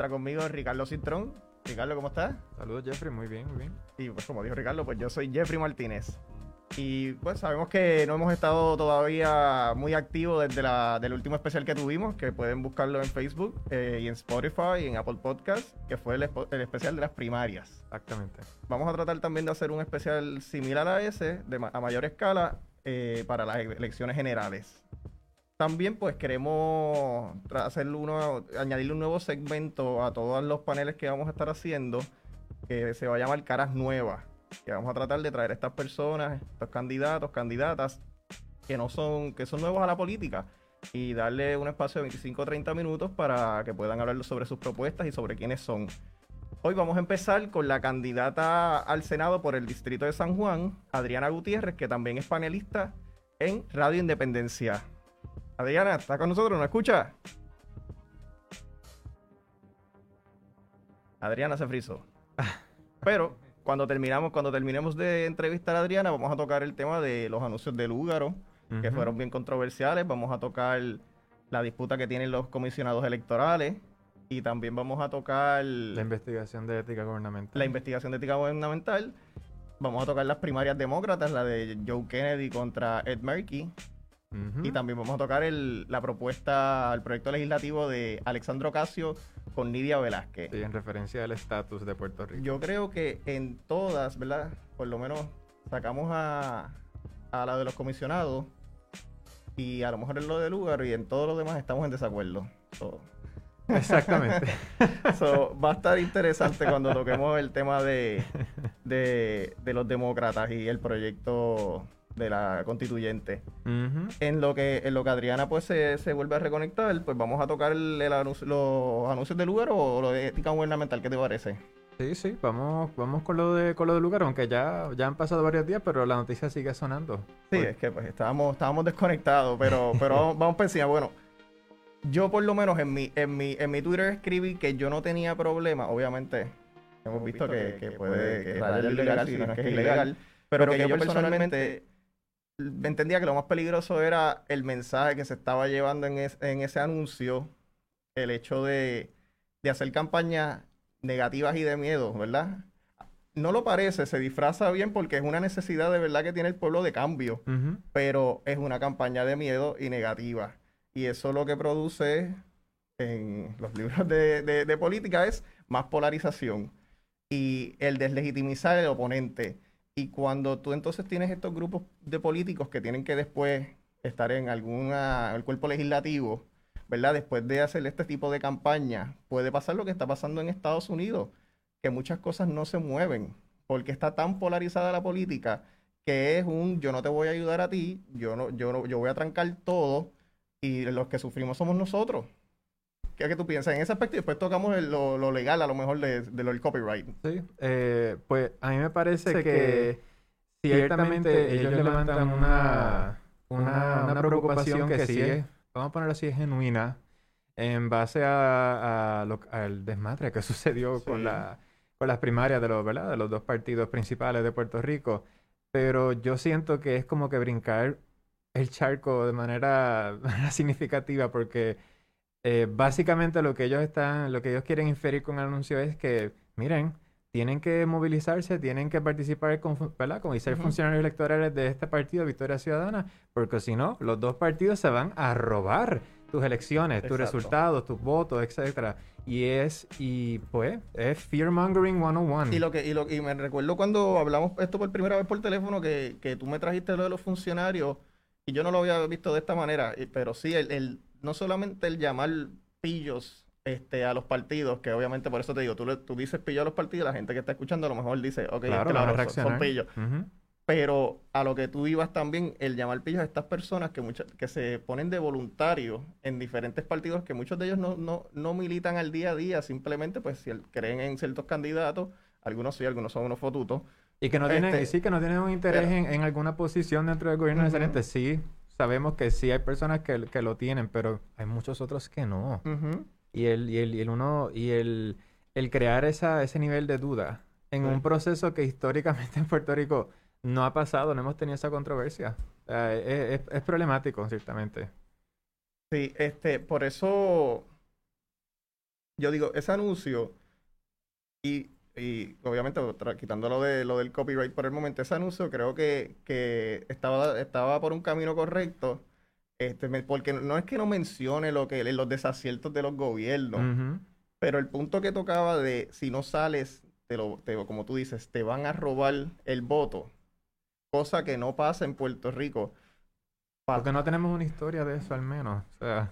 encuentra conmigo Ricardo Cintrón. Ricardo, ¿cómo estás? Saludos Jeffrey, muy bien, muy bien. Y pues como dijo Ricardo, pues yo soy Jeffrey Martínez. Y pues sabemos que no hemos estado todavía muy activos desde la, del último especial que tuvimos, que pueden buscarlo en Facebook eh, y en Spotify y en Apple Podcast, que fue el, el especial de las primarias. Exactamente. Vamos a tratar también de hacer un especial similar a ese, de a mayor escala, eh, para las elecciones generales. También pues queremos hacer uno, añadirle un nuevo segmento a todos los paneles que vamos a estar haciendo, que se va a llamar Caras Nuevas, que vamos a tratar de traer a estas personas, estos candidatos, candidatas, que no son, que son nuevos a la política, y darle un espacio de 25 o 30 minutos para que puedan hablar sobre sus propuestas y sobre quiénes son. Hoy vamos a empezar con la candidata al Senado por el Distrito de San Juan, Adriana Gutiérrez, que también es panelista en Radio Independencia. Adriana, ¿está con nosotros? ¿Nos escucha? Adriana se frizó. Pero cuando terminamos, cuando terminemos de entrevistar a Adriana, vamos a tocar el tema de los anuncios del Lúgaro, que fueron bien controversiales. Vamos a tocar la disputa que tienen los comisionados electorales. Y también vamos a tocar La investigación de ética gubernamental. la investigación de ética gubernamental. Vamos a tocar las primarias demócratas, la de Joe Kennedy contra Ed Merkey. Y también vamos a tocar el- la propuesta, el proyecto legislativo de Alexandro Casio con Nidia Velázquez. Sí, en referencia al estatus de Puerto Rico. Yo creo que en todas, ¿verdad? Por lo menos sacamos a, a la de los comisionados y a lo mejor en lo de lugar y en todos los demás estamos en desacuerdo. So, Exactamente. so, va a estar interesante cuando toquemos el tema de, de, de los demócratas y el proyecto de la constituyente. En lo que, en lo que Adriana pues se, se vuelve a reconectar, pues vamos a tocar el, el anuncio- los anuncios del lugar o lo de ética gubernamental, ¿qué te parece? Sí, sí, vamos, vamos con lo de con lo del lugar, aunque ya, ya han pasado varios días, pero la noticia sigue sonando. Sí, Por- es que pues estábamos, estábamos desconectados, pero, pero vamos, vamos por encima. Bueno, yo por lo menos en mi, en mi, en mi Twitter escribí que yo no tenía problema, obviamente. Hemos visto que, que puede que es radiar ilegal, si no es que es ilegal, pero que yo personalmente entendía que lo más peligroso era el mensaje que se estaba llevando en, es- en ese anuncio, el hecho de, de hacer campañas negativas y de miedo, ¿verdad? No lo parece, se disfraza bien porque es una necesidad de verdad que tiene el pueblo de cambio pero es una campaña de miedo y negativa. Y eso lo que produce en los libros de, de- de política es más polarización y el deslegitimizar al oponente. Y cuando tú entonces tienes estos grupos de políticos que tienen que después estar en alguna, el cuerpo legislativo, ¿verdad? Después de hacer este tipo de campaña, puede pasar lo que está pasando en Estados Unidos, que muchas cosas no se mueven, porque está tan polarizada la política que es un yo no te voy a ayudar a ti, yo no, yo no, yo voy a trancar todo y los que sufrimos somos nosotros. ¿Qué es que tú piensas en ese aspecto? Y después tocamos el- lo, lo legal, a lo mejor, de, de lo del copyright. Sí, eh, pues a mí me parece que ciertamente ellos levantan una, una, una preocupación que sí es, vamos a ponerlo así, es genuina en base a, a lo- al desmadre que sucedió Sí. con, la, con las primarias de los, ¿verdad? de los dos partidos principales de Puerto Rico. Pero yo siento que es como que brincar el charco de manera, de manera significativa porque eh, básicamente lo que ellos están, lo que ellos quieren inferir con el anuncio es que, miren, tienen que movilizarse, tienen que participar con, ¿verdad? Como y ser Ujú. funcionarios electorales de este partido, Victoria Ciudadana, porque si no, los dos partidos se van a robar tus elecciones, tus Exacto. resultados, tus votos, etcétera. Y es, y pues, es fear mongering 101. Y lo que, y lo, y me recuerdo cuando hablamos esto por primera vez por teléfono, que, que tú me trajiste lo de los funcionarios, y yo no lo había visto de esta manera, pero sí, el, el- no solamente el llamar pillos este, a los partidos, que obviamente por eso te digo, tú, le- tú dices pillo a los partidos, la gente que está escuchando a lo mejor dice, ok, claro, claro, van a son- pillos. Pero a lo que tú ibas también, el llamar pillos a estas personas que, muchas, que se ponen de voluntarios en diferentes partidos, que muchos de ellos no, no, no militan al día a día, simplemente pues si creen en ciertos candidatos, algunos sí, algunos son unos fotutos. Y que no tienen, Este, y sí que no tienen un interés pero- en, en alguna posición dentro del gobierno Ujú. necesariamente. Sí, sabemos que sí hay personas que, que lo tienen, pero hay muchos otros que no. Y el, y el, y el uno, y el, el crear esa, ese nivel de duda en Sí. un proceso que históricamente en Puerto Rico no ha pasado, no hemos tenido esa controversia. Sea, es, es- es problemático, ciertamente. Sí, este, por eso yo digo, ese anuncio, y, y obviamente quitando lo, de, lo del copyright por el momento, ese anuncio creo que, que estaba, estaba por un camino correcto, este, porque no es que no mencione lo que, los desaciertos de los gobiernos, pero el punto que tocaba de si no sales, te lo, como tú dices, te van a robar el voto, cosa que no pasa en Puerto Rico. Porque no tenemos una historia de eso al menos.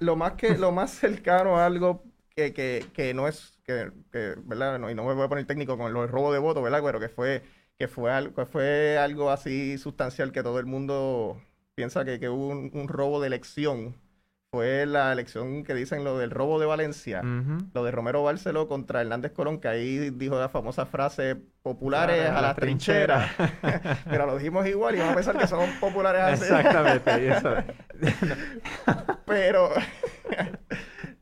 Lo más que, lo más cercano a algo que, que, que no es, que, que ¿verdad? y no me voy a poner técnico con el robo de votos, ¿verdad? Pero que fue, que fue algo, fue algo así sustancial que todo el mundo piensa que, que hubo un, robo de elección. Fue la elección que dicen lo del robo de Valencia, lo de Romero Barceló contra Hernández Colón, que ahí dijo la famosa frase populares a, la trinchera. Pero lo dijimos igual y vamos a pensar que son populares así. Exactamente, Pero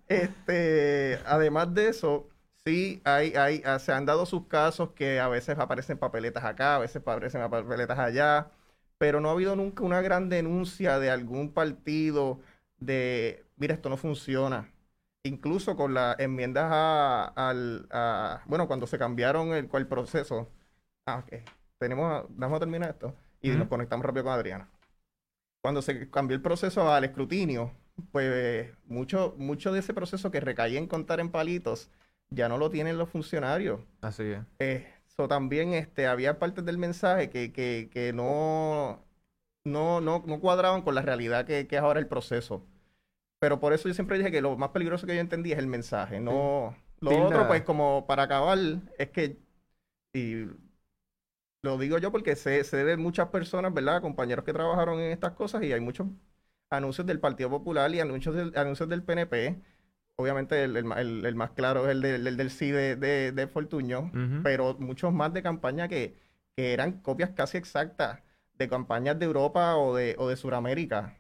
este, además de eso, sí, hay, hay, ah, se han dado sus casos que a veces aparecen papeletas acá, a veces aparecen papeletas allá, pero no ha habido nunca una gran denuncia de algún partido de, mira, esto no funciona. Incluso con las enmiendas a, al, bueno, cuando se cambiaron el, el proceso. Ah, ok. Tenemos, vamos a terminar esto y nos conectamos rápido con Adriana. Cuando se cambió el proceso al escrutinio, pues mucho, mucho de ese proceso que recaía en contar en palitos ya no lo tienen los funcionarios. Así es. Eh, también este, había partes del mensaje que, que, que no, no, no, no, cuadraban con la realidad que, que, es ahora el proceso. Pero por eso yo siempre dije que lo más peligroso que yo entendí es el mensaje, no... Lo otro, pues, como para acabar, es que, y lo digo yo porque sé, sé de muchas personas, ¿verdad? Compañeros que trabajaron en estas cosas y hay muchos anuncios del Partido Popular y anuncios del, anuncios del PNP. Obviamente el, el, más claro es el, del, del sí de, de, Fortuño, pero muchos más de campaña que, que, eran copias casi exactas de campañas de Europa o de, o de Sudamérica.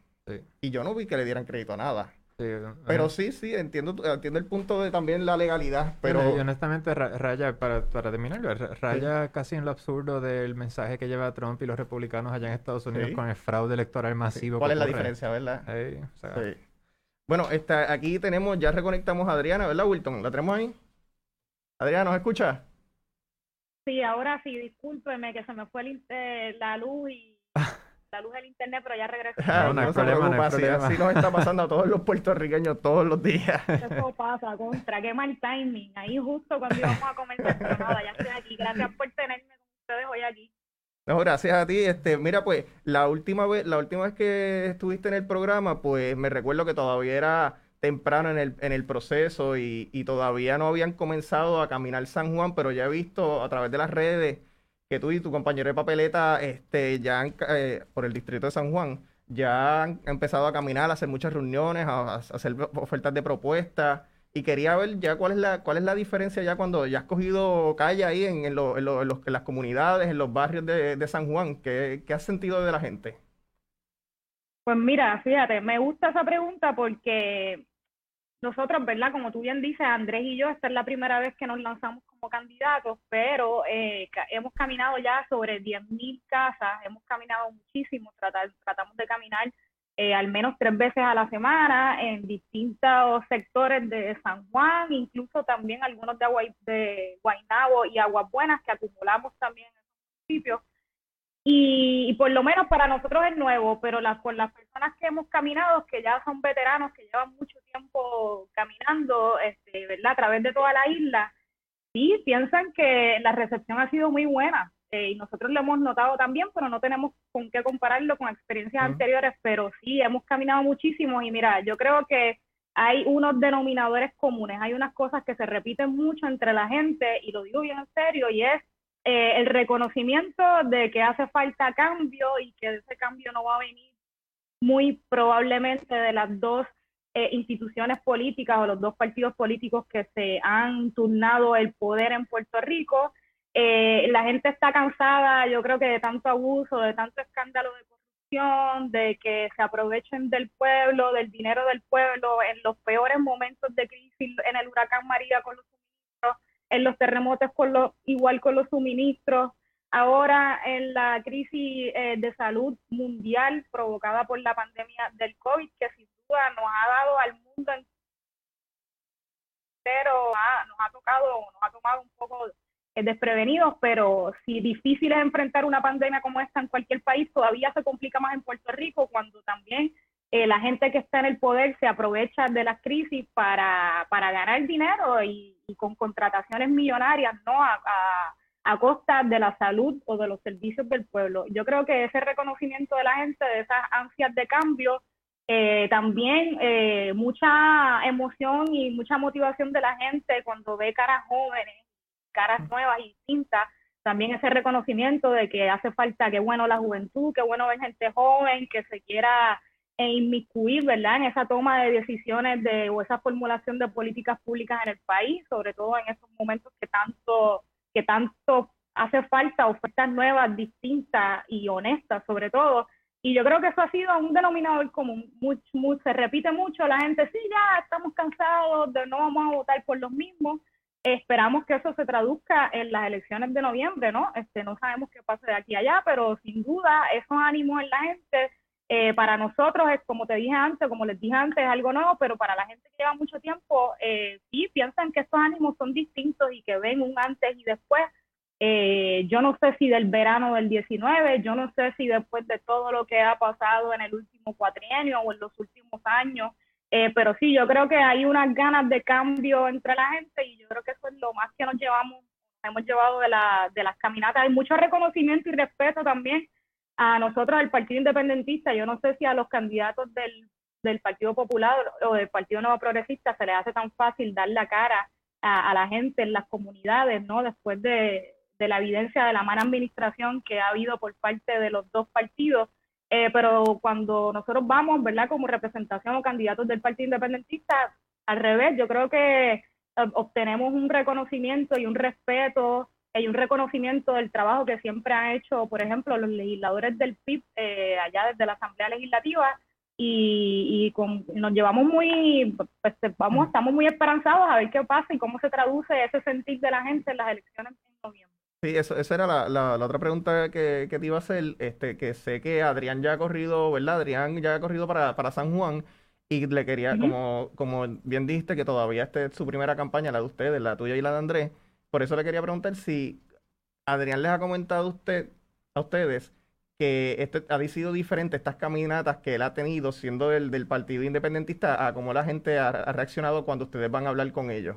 Y yo no vi que le dieran crédito a nada pero sí, sí, entiendo, entiendo el punto de también la legalidad, pero... honestamente, raya, para, para terminar, raya casi en lo absurdo del mensaje que lleva Trump y los republicanos allá en Estados Unidos con el fraude electoral masivo. ¿Cuál es la diferencia, verdad? Bueno, está, aquí tenemos, ya reconectamos a Adriana, ¿verdad, Wilton? ¿La tenemos ahí? Adriana, ¿nos escucha? Sí, ahora sí, discúlpeme que se me fue eh, la luz y la luz del internet, pero ya regresó. Ah, no, no, se preocupa, así, así, nos está pasando a todos los puertorriqueños todos los días. Eso pasa, contra, qué mal timing. Ahí justo cuando íbamos a comenzar, pero nada, ya estoy aquí. Gracias por tenerme con ustedes hoy aquí. No, gracias a ti. Este, mira, pues, la última vez, la última vez que estuviste en el programa, pues me recuerdo que todavía era temprano en el, en el proceso y, y todavía no habían comenzado a caminar San Juan, pero ya he visto a través de las redes que tú y tu compañero de papeleta este, ya han, eh, por el distrito de San Juan ya han empezado a caminar, a hacer muchas reuniones, a, hacer ofertas de propuestas. Y quería ver ya cuál es la cuál es la diferencia ya cuando ya has cogido calle ahí en, en, en, los, en las comunidades, en los barrios de, de San Juan. ¿Qué, ¿Qué has sentido de la gente? Pues mira, fíjate, me gusta esa pregunta porque nosotros, ¿verdad? Como tú bien dices, Andrés y yo, esta es la primera vez que nos lanzamos como candidatos, pero eh, hemos caminado ya sobre 10.000 casas, hemos caminado muchísimo, tratamos de caminar eh, al menos tres veces a la semana en distintos sectores de San Juan, incluso también algunos de, Agua, de Guaynabo y Aguas Buenas que acumulamos también en esos municipios. Y, por lo menos para nosotros es nuevo, pero las, por las personas que hemos caminado, que ya son veteranos, que llevan mucho tiempo caminando, este, ¿verdad? A través de toda la isla, sí, piensan que la recepción ha sido muy buena. Eh, y nosotros lo hemos notado también, pero no tenemos con qué compararlo con experiencias anteriores, pero sí, hemos caminado muchísimo y mira, yo creo que hay unos denominadores comunes, hay unas cosas que se repiten mucho entre la gente, y lo digo bien en serio, y es eh, el reconocimiento de que hace falta cambio y que ese cambio no va a venir muy probablemente de las dos eh, instituciones políticas o los dos partidos políticos que se han turnado el poder en Puerto Rico. Eh, la gente está cansada, yo creo que de tanto abuso, de tanto escándalo de corrupción, de que se aprovechen del pueblo, del dinero del pueblo en los peores momentos de crisis, en el huracán María con los en los terremotos con los, igual con los suministros, ahora en la crisis eh, de salud mundial provocada por la pandemia del COVID, que sin duda nos ha dado al mundo entero, nos ha tocado, nos ha tomado un poco desprevenidos, pero si difícil es enfrentar una pandemia como esta en cualquier país, todavía se complica más en Puerto Rico cuando también eh, la gente que está en el poder se aprovecha de las crisis para, para ganar dinero y, con contrataciones millonarias, ¿no? A, a, costa de la salud o de los servicios del pueblo. Yo creo que ese reconocimiento de la gente, de esas ansias de cambio, eh, también eh, mucha emoción y mucha motivación de la gente cuando ve caras jóvenes caras nuevas y distintas, también ese reconocimiento de que hace falta, que bueno la juventud, que bueno ver gente joven que se quiera eh, inmiscuir, ¿verdad?, en esa toma de decisiones de, o esa formulación de políticas públicas en el país, sobre todo en esos momentos que tanto, que tanto hace falta ofertas nuevas, distintas y honestas, sobre todo. Y yo creo que eso ha sido un denominador común. Mucho, se repite mucho, la gente, sí, ya estamos cansados, de no vamos a votar por los mismos esperamos que eso se traduzca en las elecciones de noviembre, ¿no? Este, no sabemos qué pasa de aquí a allá, pero sin duda esos ánimos en la gente, eh, para nosotros es como te dije antes, como les dije antes, es algo nuevo, pero para la gente que lleva mucho tiempo, eh, sí piensan que estos ánimos son distintos y que ven un antes y después. Eh, yo no sé si del verano del 19, yo no sé si después de todo lo que ha pasado en el último cuatrienio o en los últimos años, eh, pero sí, yo creo que hay unas ganas de cambio entre la gente y yo creo que eso es lo más que nos llevamos, hemos llevado de, la, de las caminatas. Hay mucho reconocimiento y respeto también a nosotros, el Partido Independentista. Yo no sé si a los candidatos del, del Partido Popular o del Partido Nuevo Progresista se les hace tan fácil dar la cara a, a la gente en las comunidades, ¿no? Después de, de la evidencia de la mala administración que ha habido por parte de los dos partidos eh, pero cuando nosotros vamos, ¿verdad? Como representación o candidatos del Partido Independentista, al revés, yo creo que eh, obtenemos un reconocimiento y un respeto y un reconocimiento del trabajo que siempre han hecho, por ejemplo, los legisladores del PIB eh, allá desde la Asamblea Legislativa y, nos llevamos muy, pues vamos, estamos muy esperanzados a ver qué pasa y cómo se traduce ese sentir de la gente en las elecciones en noviembre. Sí, eso, esa era la, la, otra pregunta que, que, te iba a hacer, este, que sé que Adrián ya ha corrido, ¿verdad? Adrián ya ha corrido para, para San Juan y le quería, como, como bien dijiste, que todavía esta es su primera campaña, la de ustedes, la tuya y la de Andrés, por eso le quería preguntar si Adrián les ha comentado a, usted, a ustedes que este ha sido diferente estas caminatas que él ha tenido siendo del, del Partido Independentista a cómo la gente ha reaccionado cuando ustedes van a hablar con ellos.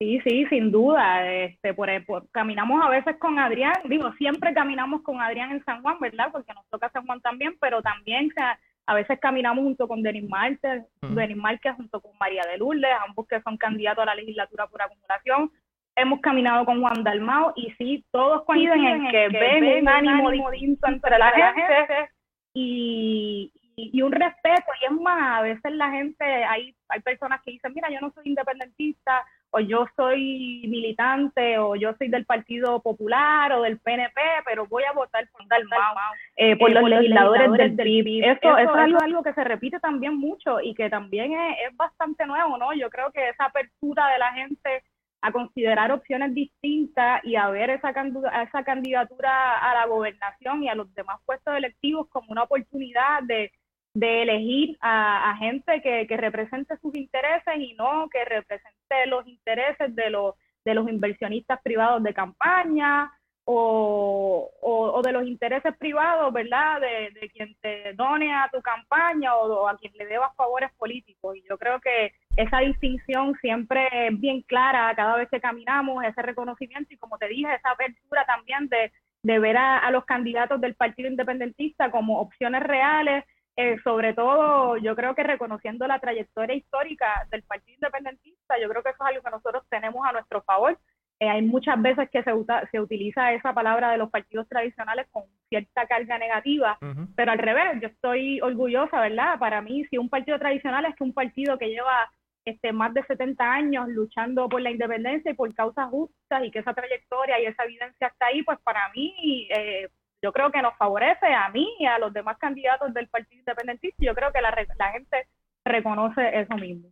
Sí, sí, sin duda. Este, por, caminamos a veces con Adrián, digo, siempre caminamos con Adrián en San Juan, ¿verdad? Porque nos toca San Juan también, pero también sea, a veces caminamos junto con Denis Márquez, Denis Márquez junto con María de Lourdes, ambos que son candidatos a la legislatura por acumulación. Hemos caminado con Juan Dalmao y sí, todos coinciden en que, ven, un ánimo distinto entre la gente y, y, un respeto. Y es más, a veces la gente, hay, hay personas que dicen, mira, yo no soy independentista o yo soy militante o yo soy del Partido Popular o del PNP, pero voy a votar por Dalmau, eh, por, los, legisladores, del, PIB. Eso, es algo, que se repite también mucho y que también es, bastante nuevo, ¿no? Yo creo que esa apertura de la gente a considerar opciones distintas y a ver esa, esa candidatura a la gobernación y a los demás puestos electivos como una oportunidad de de elegir a, gente que, represente sus intereses y no que represente los intereses de los, de los inversionistas privados de campaña o, o, de los intereses privados, ¿verdad? De, de, quien te done a tu campaña o, a quien le debas favores políticos. Y yo creo que esa distinción siempre es bien clara cada vez que caminamos, ese reconocimiento y como te dije, esa apertura también de, de ver a los candidatos del Partido Independentista como opciones reales eh, sobre todo, yo creo que reconociendo la trayectoria histórica del Partido Independentista, yo creo que eso es algo que nosotros tenemos a nuestro favor. Eh, hay muchas veces que se, se utiliza esa palabra de los partidos tradicionales con cierta carga negativa, pero al revés, yo estoy orgullosa, ¿verdad? Para mí, si un partido tradicional es que un partido que lleva este, más de 70 años luchando por la independencia y por causas justas y que esa trayectoria y esa evidencia está ahí, pues para mí eh, yo creo que nos favorece a mí y a los demás candidatos del Partido Independentista. Yo creo que la, la gente reconoce eso mismo.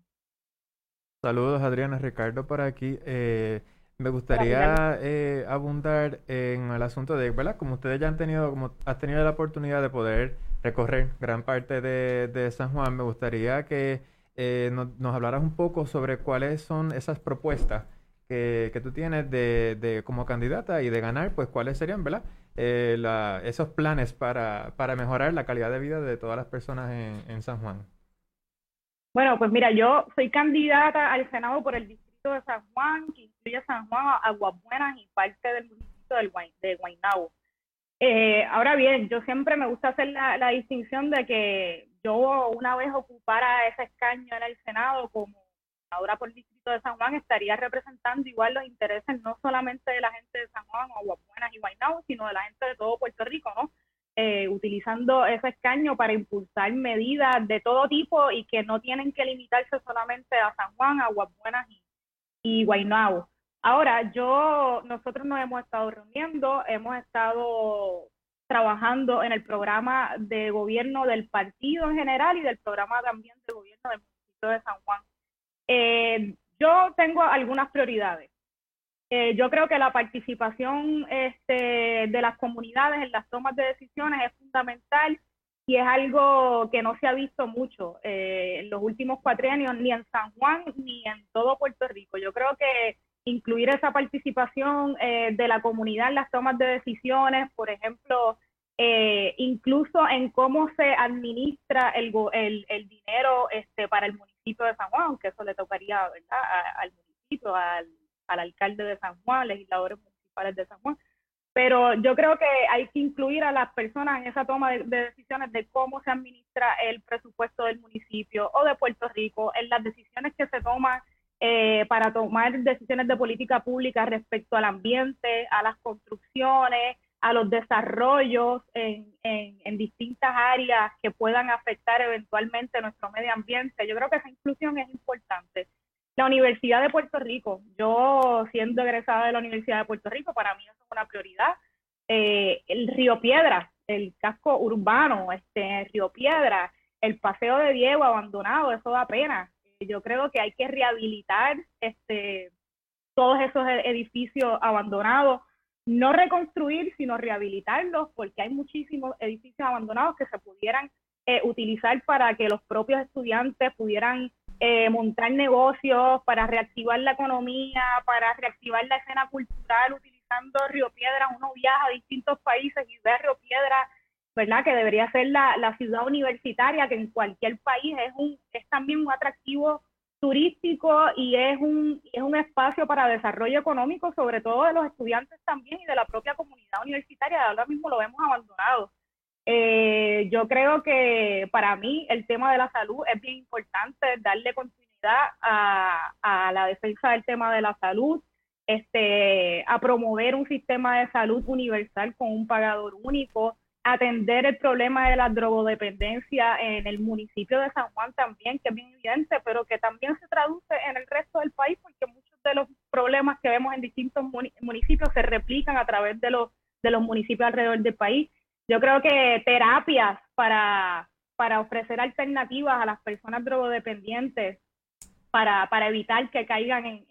Saludos, Adriana. Ricardo por aquí. Eh, me gustaría eh, abundar en el asunto de, ¿verdad? Como ustedes ya han tenido, como has tenido la oportunidad de poder recorrer gran parte de, San Juan, me gustaría que eh, nos, hablaras un poco sobre cuáles son esas propuestas que, tú tienes de, como candidata y de ganar, pues cuáles serían, ¿verdad? Eh, esos planes para, mejorar la calidad de vida de todas las personas en, San Juan. Bueno, pues mira, yo soy candidata al Senado por el distrito de San Juan, que incluye San Juan, Aguas Buenas y parte del municipio del, de Guaynabo. Eh, ahora bien, yo siempre me gusta hacer la, distinción de que yo una vez ocupara ese escaño en el Senado como ahora por el Distrito de San Juan, estaría representando igual los intereses no solamente de la gente de San Juan, o Buenas y Guaynabo, sino de la gente de todo Puerto Rico, ¿no? Eh, utilizando ese escaño para impulsar medidas de todo tipo y que no tienen que limitarse solamente a San Juan, Aguas Buenas y, y Guaynabo. Ahora, yo, nosotros nos hemos estado reuniendo, hemos estado trabajando en el programa de gobierno del partido en general y del programa también de gobierno del municipio de San Juan. Eh, yo tengo algunas prioridades. Eh, yo creo que la participación este, de las comunidades en las tomas de decisiones es fundamental y es algo que no se ha visto mucho eh, en los últimos cuatrienios, ni en San Juan ni en todo Puerto Rico. Yo creo que incluir esa participación eh, de la comunidad en las tomas de decisiones, por ejemplo, eh, incluso en cómo se administra el, el, dinero este, para el municipio de San Juan, aunque eso le tocaría al municipio, al, alcalde de San Juan, legisladores municipales de San Juan. Pero yo creo que hay que incluir a las personas en esa toma de decisiones de cómo se administra el presupuesto del municipio o de Puerto Rico, en las decisiones que se toman eh, para tomar decisiones de política pública respecto al ambiente, a las construcciones, a los desarrollos en, distintas áreas que puedan afectar eventualmente nuestro medio ambiente. Yo creo que esa inclusión es importante. La Universidad de Puerto Rico, yo siendo egresada de la Universidad de Puerto Rico, para mí eso es una prioridad. Eh, el Río Piedra, el casco urbano, este Río Piedra, el Paseo de Diego abandonado, eso da pena yo creo que hay que rehabilitar este, todos esos e-, edificios abandonados, no reconstruir, sino rehabilitarlos, porque hay muchísimos edificios abandonados que se pudieran eh, utilizar para que los propios estudiantes pudieran eh, montar negocios, para reactivar la economía, para reactivar la escena cultural utilizando Río Piedra. Uno viaja a distintos países y ve Río Piedra Que debería ser la, ciudad universitaria, que en cualquier país es, un, también un atractivo turístico y es un, es un espacio para desarrollo económico, sobre todo de los estudiantes también y de la propia comunidad universitaria. Ahora mismo lo vemos abandonado. Eh, yo creo que para mí el tema de la salud es bien importante, darle continuidad a, a la defensa del tema de la salud, este, a promover un sistema de salud universal con un pagador único, atender el problema de la drogodependencia en el municipio de San Juan también, que es bien evidente, pero que también se traduce en el resto del país, porque muchos de los problemas que vemos en distintos municipios se replican a través de los, de los municipios alrededor del país. Yo creo que terapias para, para ofrecer alternativas a las personas drogodependientes, para, evitar que caigan en,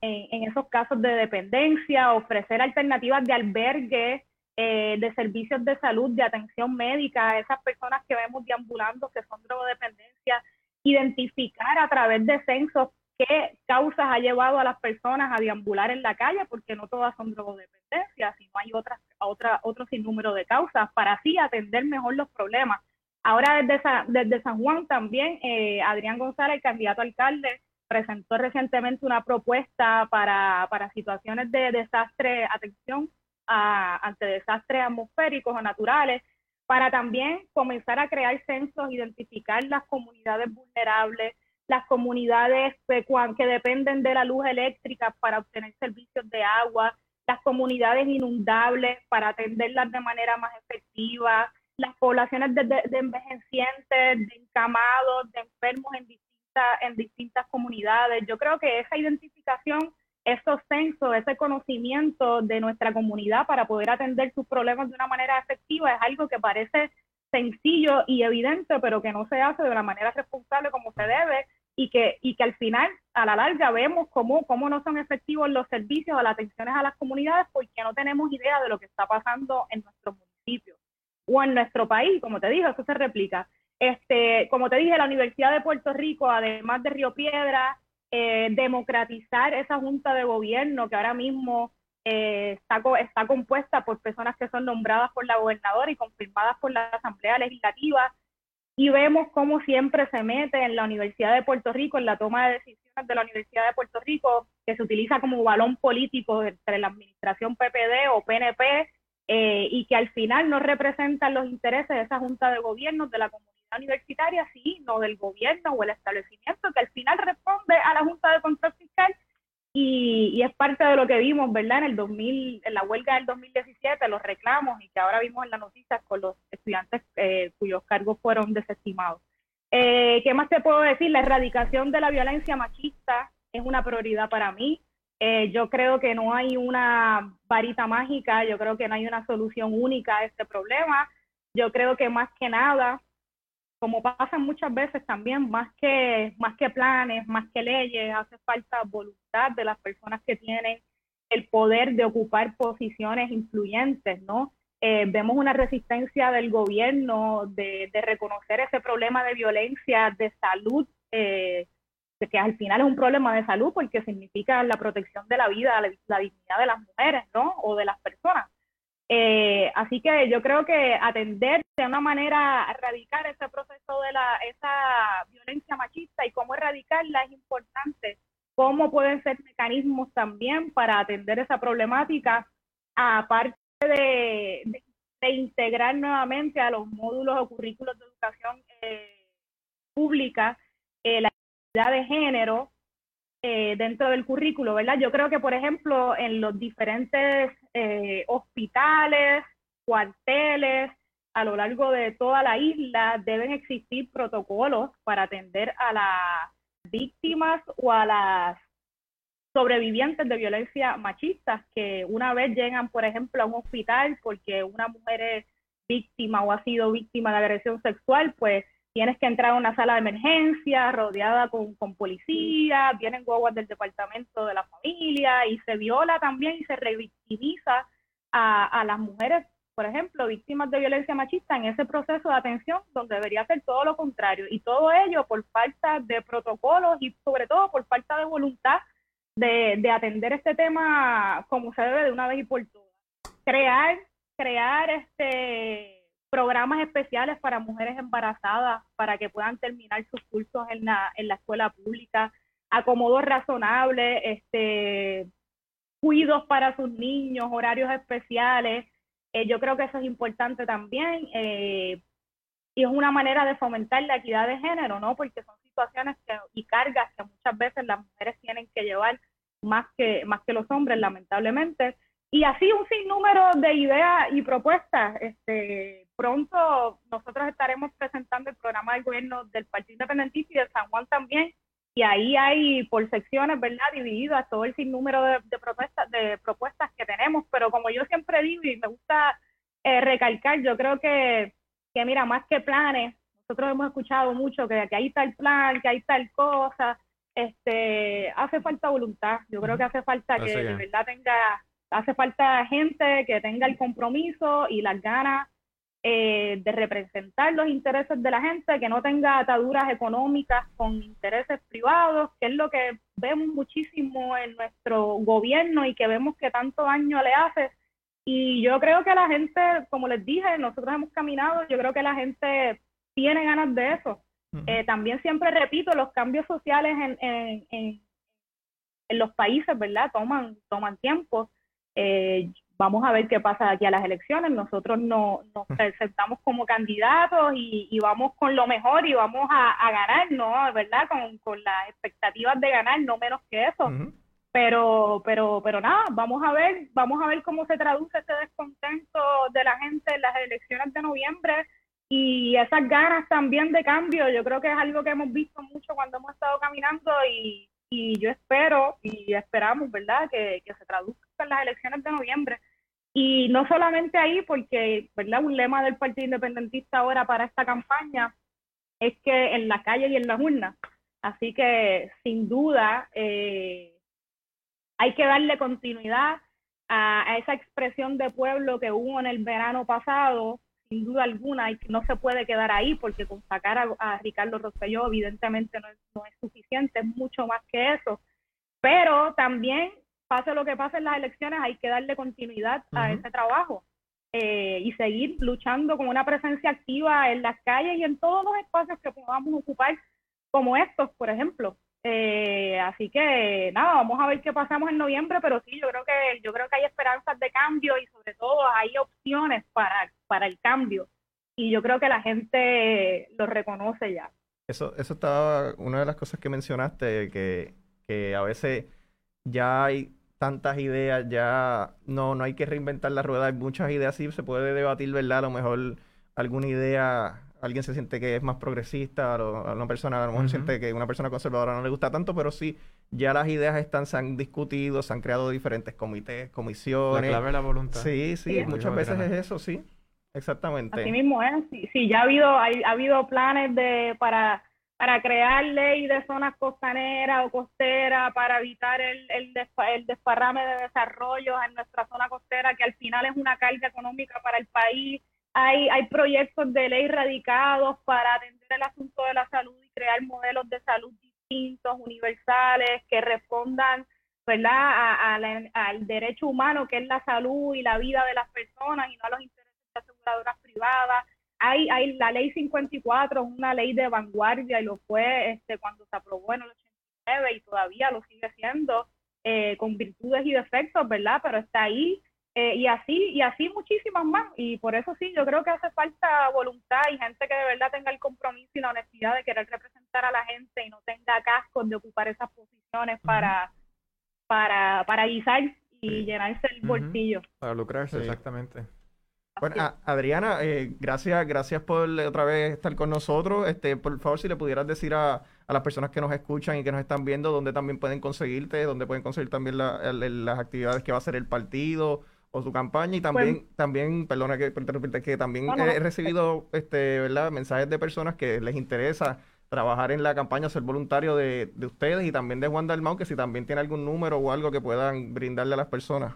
en esos casos de dependencia, ofrecer alternativas de albergue, eh, de servicios de salud, de atención médica, esas personas que vemos deambulando que son drogodependencia, identificar a través de censos qué causas ha llevado a las personas a deambular en la calle, porque no todas son drogodependencia, sino hay otras, otra, otro sinnúmero de causas, para así atender mejor los problemas. Ahora desde, desde San Juan también, eh, Adrián González, el candidato alcalde, presentó recientemente una propuesta para, para situaciones de desastre, atención ante desastres atmosféricos o naturales, para también comenzar a crear censos, identificar las comunidades vulnerables, las comunidades que dependen de la luz eléctrica para obtener servicios de agua, las comunidades inundables para atenderlas de manera más efectiva, las poblaciones de, de, envejecientes, de encamados, de enfermos en distintas, en distintas comunidades. Yo creo que esa identificación esos censos, ese conocimiento de nuestra comunidad para poder atender sus problemas de una manera efectiva es algo que parece sencillo y evidente, pero que no se hace de una manera responsable como se debe y que, y que al final, a la larga, vemos cómo, cómo no son efectivos los servicios o las atenciones a las comunidades porque no tenemos idea de lo que está pasando en nuestro municipio. o en nuestro país, como te dije, eso se replica. Este, como te dije, la Universidad de Puerto Rico, además de Río Piedra, eh, democratizar esa junta de gobierno que ahora mismo eh, está, compuesta por personas que son nombradas por la gobernadora y confirmadas por la Asamblea Legislativa, y vemos cómo siempre se mete en la Universidad de Puerto Rico, en la toma de decisiones de la Universidad de Puerto Rico, que se utiliza como balón político entre la administración PPD o PNP, eh, y que al final no representan los intereses de esa junta de gobierno, de la comunidad universitaria, sino del gobierno o el establecimiento, que al final responde a la Junta de Control Fiscal y, es parte de lo que vimos, ¿verdad? En el 2000, en la huelga del 2017, los reclamos y que ahora vimos en las noticias con los estudiantes eh, cuyos cargos fueron desestimados. Eh, ¿Qué más te puedo decir? La erradicación de la violencia machista es una prioridad para mí. Eh, yo creo que no hay una varita mágica, yo creo que no hay una solución única a este problema. Yo creo que más que nada como pasa muchas veces también, más que, más que planes, más que leyes, hace falta voluntad de las personas que tienen el poder de ocupar posiciones influyentes, ¿no? Eh, vemos una resistencia del gobierno de, reconocer ese problema de violencia, de salud, eh, que al final es un problema de salud porque significa la protección de la vida, la dignidad de las mujeres, ¿no? O de las personas. Eh, así que yo creo que atender de una manera erradicar ese proceso de la, esa violencia machista y cómo erradicarla es importante. Cómo pueden ser mecanismos también para atender esa problemática, aparte de, integrar nuevamente a los módulos o currículos de educación eh, pública eh, la identidad de género eh, dentro del currículo, ¿verdad? Yo creo que, por ejemplo, en los diferentes eh, hospitales, cuarteles, a lo largo de toda la isla deben existir protocolos para atender a las víctimas o a las sobrevivientes de violencia machista que una vez llegan, por ejemplo, a un hospital porque una mujer es víctima o ha sido víctima de agresión sexual, pues tienes que entrar a una sala de emergencia rodeada con, con policía, vienen guaguas del departamento de la familia y se viola también y se revictimiza a, a las mujeres, por ejemplo, víctimas de violencia machista en ese proceso de atención donde debería ser todo lo contrario y todo ello por falta de protocolos y sobre todo por falta de voluntad de, de atender este tema como se debe de una vez y por todas. Crear, crear este programas especiales para mujeres embarazadas para que puedan terminar sus cursos en la, en la escuela pública, acomodos razonables, este, cuidos para sus niños, horarios especiales. Eh, yo creo que eso es importante también eh, y es una manera de fomentar la equidad de género, ¿no? Porque son situaciones y cargas que muchas veces las mujeres tienen que llevar más que, más que los hombres, lamentablemente. Y así un sinnúmero de ideas y propuestas. Este, pronto nosotros estaremos presentando el programa del gobierno del Partido Independentista y de San Juan también. Y ahí hay por secciones, ¿verdad? Divididas todo el sinnúmero de, propuestas, de propuestas que tenemos. Pero como yo siempre digo y me gusta eh, recalcar, yo creo que, que, mira, más que planes, nosotros hemos escuchado mucho que, que hay tal plan, que hay tal cosa. Este, hace falta voluntad. Yo creo que hace falta que de verdad tenga hace falta gente que tenga el compromiso y las ganas eh, de representar los intereses de la gente, que no tenga ataduras económicas con intereses privados, que es lo que vemos muchísimo en nuestro gobierno y que vemos que tanto daño le hace. Y yo creo que la gente, como les dije, nosotros hemos caminado, yo creo que la gente tiene ganas de eso. Eh, también siempre repito, los cambios sociales en, en, en, en los países, ¿verdad? Toman, toman tiempo. Eh, vamos a ver qué pasa aquí a las elecciones. Nosotros no, nos presentamos como candidatos y, vamos con lo mejor y vamos a, ganar, ¿no? ¿Verdad? Con, con, las expectativas de ganar, no menos que eso. Pero, pero, pero nada, vamos a ver, vamos a ver cómo se traduce ese descontento de la gente en las elecciones de noviembre y esas ganas también de cambio. Yo creo que es algo que hemos visto mucho cuando hemos estado caminando y, y yo espero y esperamos, ¿verdad?, que, se traduzca en las elecciones de noviembre. Y no solamente ahí, porque, ¿verdad?, un lema del Partido Independentista ahora para esta campaña es que en la calle y en las urnas. Así que, sin duda, eh, hay que darle continuidad a, esa expresión de pueblo que hubo en el verano pasado, sin duda alguna, y que no se puede quedar ahí, porque con sacar a, Ricardo Rosselló evidentemente no es, no es suficiente, es mucho más que eso. Pero también, pase lo que pase en las elecciones, hay que darle continuidad a ese trabajo. Eh, y seguir luchando con una presencia activa en las calles y en todos los espacios que podamos ocupar, como estos, por ejemplo. Eh, así que nada, vamos a ver qué pasamos en noviembre, pero sí, yo creo que yo creo que hay esperanzas de cambio y sobre todo hay opciones para, para el cambio y yo creo que la gente lo reconoce ya. Eso, eso estaba una de las cosas que mencionaste, que, que a veces ya hay tantas ideas, ya no, no hay que reinventar la rueda, hay muchas ideas, sí se puede debatir, ¿verdad? A lo mejor alguna idea, alguien se siente que es más progresista, o a una persona a lo mejor siente que una persona conservadora no le gusta tanto, pero sí, ya las ideas están, se han discutido, se han creado diferentes comités, comisiones. La clave la voluntad. Sí, sí, muchas veces es eso, sí, exactamente. Así mismo es, sí, ya ha habido, ha habido planes de para para crear ley de zonas costaneras o costeras para evitar el, el, el, desparrame de desarrollo en nuestra zona costera, que al final es una carga económica para el país. Hay, hay proyectos de ley radicados para atender el asunto de la salud y crear modelos de salud distintos, universales, que respondan ¿verdad? al derecho humano, que es la salud y la vida de las personas y no a los intereses de aseguradoras privadas hay, hay la ley 54 es una ley de vanguardia y lo fue este, cuando se aprobó en el 89 y todavía lo sigue siendo eh, con virtudes y defectos, ¿verdad? Pero está ahí eh, y así y así muchísimas más. Y por eso sí yo creo que hace falta voluntad y gente que de verdad tenga el compromiso y la honestidad de querer representar a la gente y no tenga cascos de ocupar esas posiciones para para para guisar y llenarse el bolsillo. Para lucrarse exactamente bueno, Adriana, eh, gracias, gracias por otra vez estar con nosotros. Este, por favor, si le pudieras decir a, las personas que nos escuchan y que nos están viendo dónde también pueden conseguirte, dónde pueden conseguir también las actividades que va a hacer el partido o su campaña y también, también, perdona que interrumpirte, que también he recibido, este, ¿verdad? Mensajes de personas que les interesa trabajar en la campaña, ser voluntario de, de ustedes y también de Juan Dalmau, que si también tiene algún número o algo que puedan brindarle a las personas.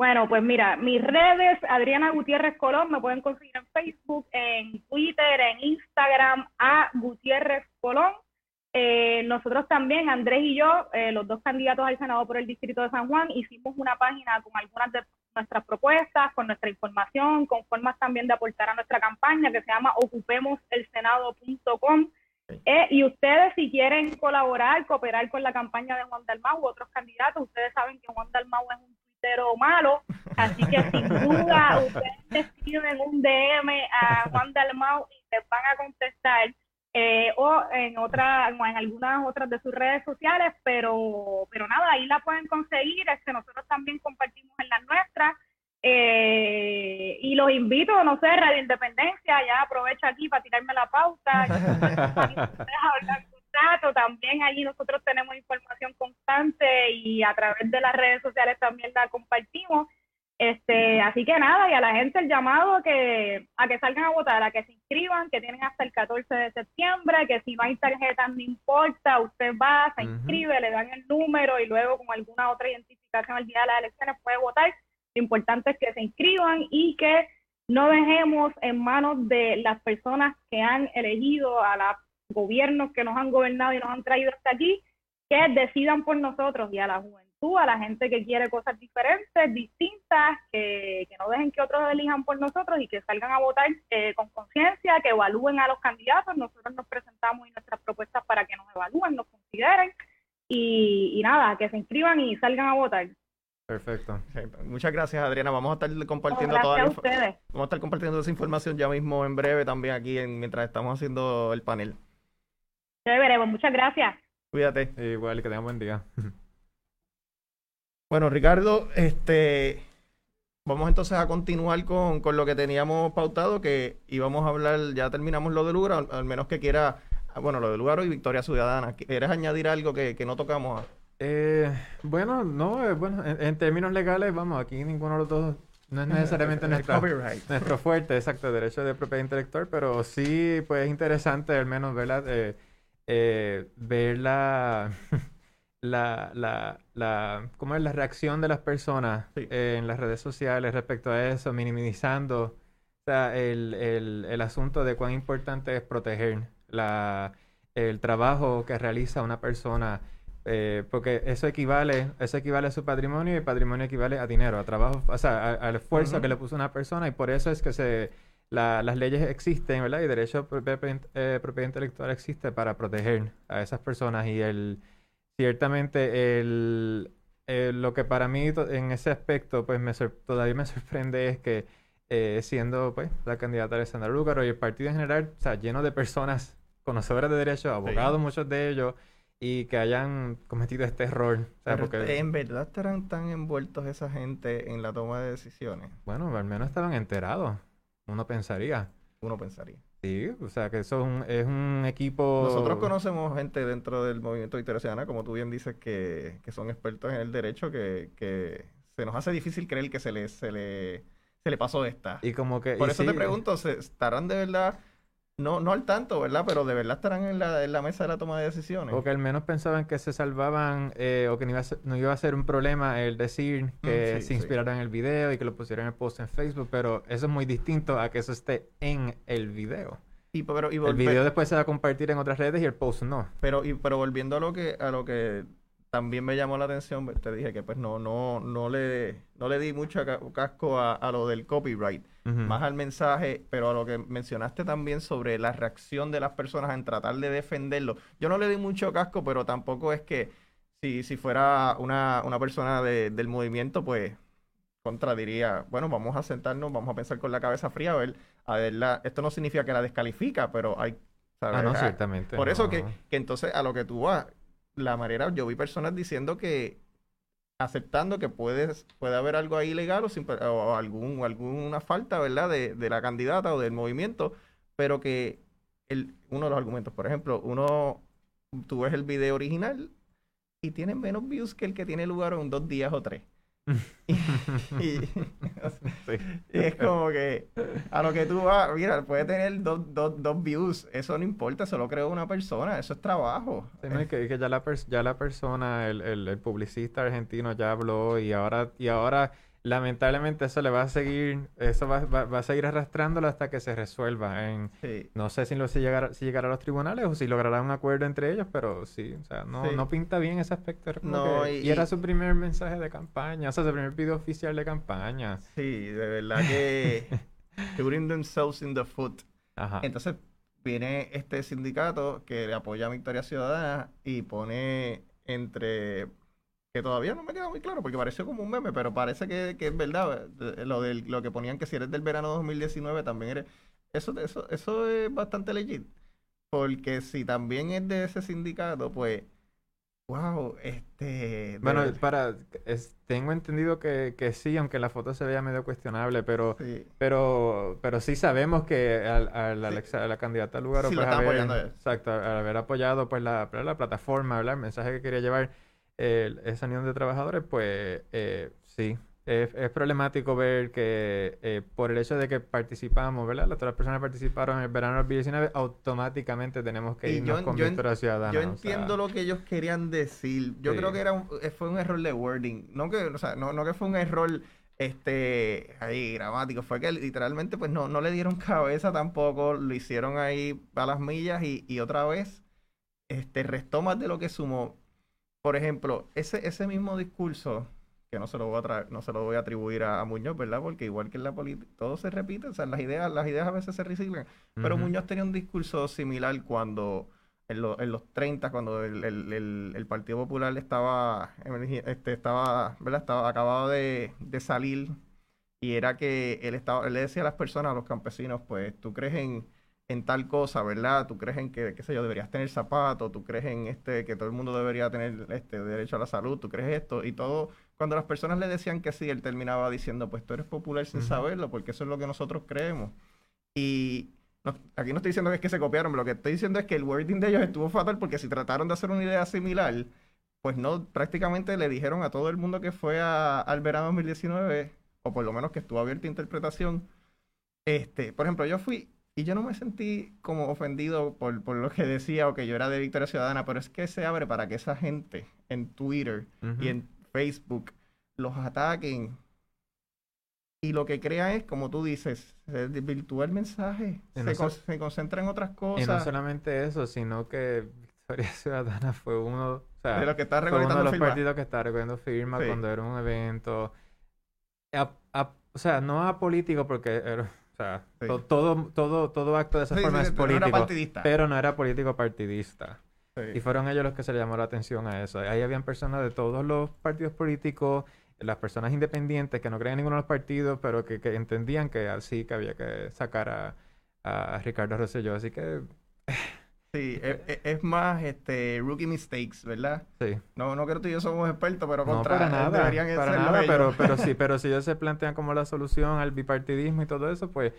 Bueno, pues mira, mis redes, Adriana Gutiérrez Colón, me pueden conseguir en Facebook, en Twitter, en Instagram, a Gutiérrez Colón. Eh, nosotros también, Andrés y yo, eh, los dos candidatos al Senado por el Distrito de San Juan, hicimos una página con algunas de nuestras propuestas, con nuestra información, con formas también de aportar a nuestra campaña que se llama ocupemoselsenado.com. Eh, y ustedes, si quieren colaborar, cooperar con la campaña de Juan Dalmau u otros candidatos, ustedes saben que Juan Dalmau es un pero malo. Así que sin duda ustedes escriben un DM a Juan Dalmau y les van a contestar. Eh, o en otra, en algunas otras de sus redes sociales, pero, pero nada, ahí la pueden conseguir, es que nosotros también compartimos en las nuestras. Eh, y los invito, no sé, Radio Independencia, ya aprovecho aquí para tirarme la pauta. también allí nosotros tenemos información constante y a través de las redes sociales también la compartimos. Este, así que nada, y a la gente el llamado a que, a que salgan a votar, a que se inscriban, que tienen hasta el 14 de septiembre, que si no hay tarjeta no importa, usted va, se inscribe, le dan el número y luego con alguna otra identificación al día de las elecciones puede votar. Lo importante es que se inscriban y que no dejemos en manos de las personas que han elegido a la gobiernos que nos han gobernado y nos han traído hasta aquí, que decidan por nosotros y a la juventud, a la gente que quiere cosas diferentes, distintas, que, no dejen que otros elijan por nosotros y que salgan a votar eh, con conciencia, que evalúen a los candidatos. Nosotros nos presentamos y nuestras propuestas para que nos evalúen, nos consideren y, nada, que se inscriban y salgan a votar. Perfecto. Muchas gracias, Adriana. Vamos a estar compartiendo toda la Vamos a estar compartiendo esa información ya mismo en breve también aquí en, mientras estamos haciendo el panel. Veremos, muchas gracias. Cuídate. Igual, que tengan buen día. Bueno, Ricardo, este, vamos entonces a continuar con, lo que teníamos pautado, que íbamos a hablar, ya terminamos lo de lugar, al, menos que quiera, bueno, lo de lugar y Victoria Ciudadana. ¿Quieres añadir algo que, no tocamos? Eh, bueno, no, eh, bueno, en, términos legales, vamos, aquí ninguno de los dos no es necesariamente nuestro fuerte, exacto, derecho de propiedad intelectual, pero sí, pues es interesante al menos, ¿verdad? Eh, eh, ver la, la, la, la, ¿cómo es la reacción de las personas en las redes sociales respecto a eso, minimizando sea, el, el, el asunto de cuán importante es proteger la, el trabajo que realiza una persona, eh, porque eso equivale, eso equivale a su patrimonio y el patrimonio equivale a dinero, a trabajo, o sea, al esfuerzo que le puso una persona y por eso es que se, las leyes existen, ¿verdad? Y derecho de eh, propiedad, intelectual existe para proteger a esas personas y el, ciertamente el, lo que para mí en ese aspecto pues me todavía me sorprende es que eh, siendo pues la candidata Alessandra Lúcaro y el partido en general, o sea, lleno de personas conocedores de derecho, abogados, muchos de ellos, y que hayan cometido este error. porque... ¿En verdad estarán tan envueltos esa gente en la toma de decisiones? Bueno, al menos estaban enterados, uno pensaría. Uno pensaría. Sí, o sea que eso es un, es un equipo... Nosotros conocemos gente dentro del movimiento Victoria Ciudadana, como tú bien dices, que, que son expertos en el derecho, que, que se nos hace difícil creer que se le, se le, se le pasó esta. Y como que... Por eso te pregunto, ¿estarán de verdad no, no al tanto, ¿verdad? Pero de verdad estarán en la, en la mesa de la toma de decisiones. O que al menos pensaban que se salvaban eh, o que no iba, a ser, no iba a ser un problema el decir mm, que se inspiraran en el video y que lo pusieran en el post en Facebook, pero eso es muy distinto a que eso esté en el video. Y, pero, el video después se va a compartir en otras redes y el post no. Pero, y, pero volviendo a lo que, a lo que también me llamó la atención, pues, te dije que pues no, no, no le, no le di mucho casco a, a lo del copyright más al mensaje, pero a lo que mencionaste también sobre la reacción de las personas en tratar de defenderlo. Yo no le di mucho casco, pero tampoco es que si, si fuera una, una persona del movimiento, pues contradiría, bueno, vamos a sentarnos, vamos a pensar con la cabeza fría, a ver, a verla. Esto no significa que la descalifica, pero hay... Ah, no, ciertamente. Por eso que, que entonces a lo que tú vas, la manera, yo vi personas diciendo que aceptando que puedes, puede haber algo ahí ilegal o, algún, alguna falta, ¿verdad?, de, la candidata o del movimiento, pero que uno de los argumentos, por ejemplo, uno, tú ves el video original y tiene menos views que el que tiene lugar en dos días o tres. y, es como que a lo que tú vas, mira, puede tener dos, dos, dos views, eso no importa, solo creo una persona, eso es trabajo. que, que, ya la, ya la persona, el, el, el publicista argentino ya habló y ahora, y ahora lamentablemente eso le va a seguir, eso va, va, a seguir arrastrándolo hasta que se resuelva. En, No sé si, lo, si, llegará, si llegará a los tribunales o si logrará un acuerdo entre ellos, pero sí, o sea, no, no pinta bien ese aspecto. No, y, era su primer mensaje de campaña, o sea, su primer video oficial de campaña. Sí, de verdad que shooting themselves in the foot. Ajá. Entonces viene este sindicato que le apoya a Victoria Ciudadana y pone entre que todavía no me queda muy claro porque pareció como un meme, pero parece que, es verdad. Eh, lo, del, lo que ponían que si eres del verano 2019 también eres... Eso, eso, eso es bastante legit. Porque si también es de ese sindicato, pues... Wow, este... Bueno, para... tengo entendido que, que, sí, aunque la foto se vea medio cuestionable, pero... Sí. Pero, pero sí sabemos que al, al a la candidata lugar sí, pues, haber, exacto, al haber apoyado pues la, la plataforma, el mensaje que quería llevar esa unión de trabajadores, pues eh, sí, es, problemático ver que eh, por el hecho de que participamos, ¿verdad? Las otras personas participaron en el verano del 2019, automáticamente tenemos que irnos con Victoria Ciudadana. Yo entiendo lo que ellos querían decir. Yo creo que era eh, fue un error de wording. No que, o sea, no, no que fue un error este ahí gramático. Fue que literalmente pues no, no le dieron cabeza tampoco. Lo hicieron ahí a las millas y, y otra vez este restó más de lo que sumó por ejemplo, ese, ese mismo discurso, que no se lo voy a, no se lo voy a atribuir a, Muñoz, ¿verdad? Porque igual que en la política, todo se repite, o sea, las ideas, las ideas a veces se reciclan. Pero Muñoz tenía un discurso similar cuando, en, en los 30, cuando el, el, el, Partido Popular estaba, este, estaba, ¿verdad? Estaba acabado de, de salir y era que él, estaba, él le decía a las personas, a los campesinos, pues, tú crees en en tal cosa, ¿verdad? Tú crees en que, qué sé yo, deberías tener zapatos, tú crees en este, que todo el mundo debería tener este derecho a la salud, tú crees esto, y todo, cuando las personas le decían que sí, él terminaba diciendo, pues tú eres popular sin saberlo, porque eso es lo que nosotros creemos. Y aquí no estoy diciendo que es que se copiaron, lo que estoy diciendo es que el wording de ellos estuvo fatal, porque si trataron de hacer una idea similar, pues no, prácticamente le dijeron a todo el mundo que fue al verano 2019, o por lo menos que estuvo abierta interpretación, este, por ejemplo, yo fui y yo no me sentí como ofendido por, por, lo que decía o que yo era de Victoria Ciudadana, pero es que se abre para que esa gente en Twitter y en Facebook los ataquen y lo que crea es, como tú dices, se desvirtúa el mensaje, se, no con- se concentra en otras Y no cosas. solamente eso, sino que Victoria Ciudadana fue uno, o sea, de lo que está fue uno de los partidos que estaba recogiendo firmas Sí. cuando era un evento. A- a- o sea, no a político porque era, o sea, Sí. to- todo, todo, todo acto de esa Sí, forma sí, es sí, no era político, partidista. pero no era político partidista. Y fueron ellos los que se le llamó la atención a eso. Ahí habían personas de todos los partidos políticos, las personas independientes que no creían en ninguno de los partidos, pero que, que entendían que así que había que sacar a, a Ricardo Rosselló. Así que Sí, es, es- es más este rookie mistakes, ¿verdad? sí. No, no creo que tú y yo somos expertos, pero No, contra para nada, deberían para nada, ellos. pero, pero sí, pero si ellos se plantean como la solución al bipartidismo y todo eso, pues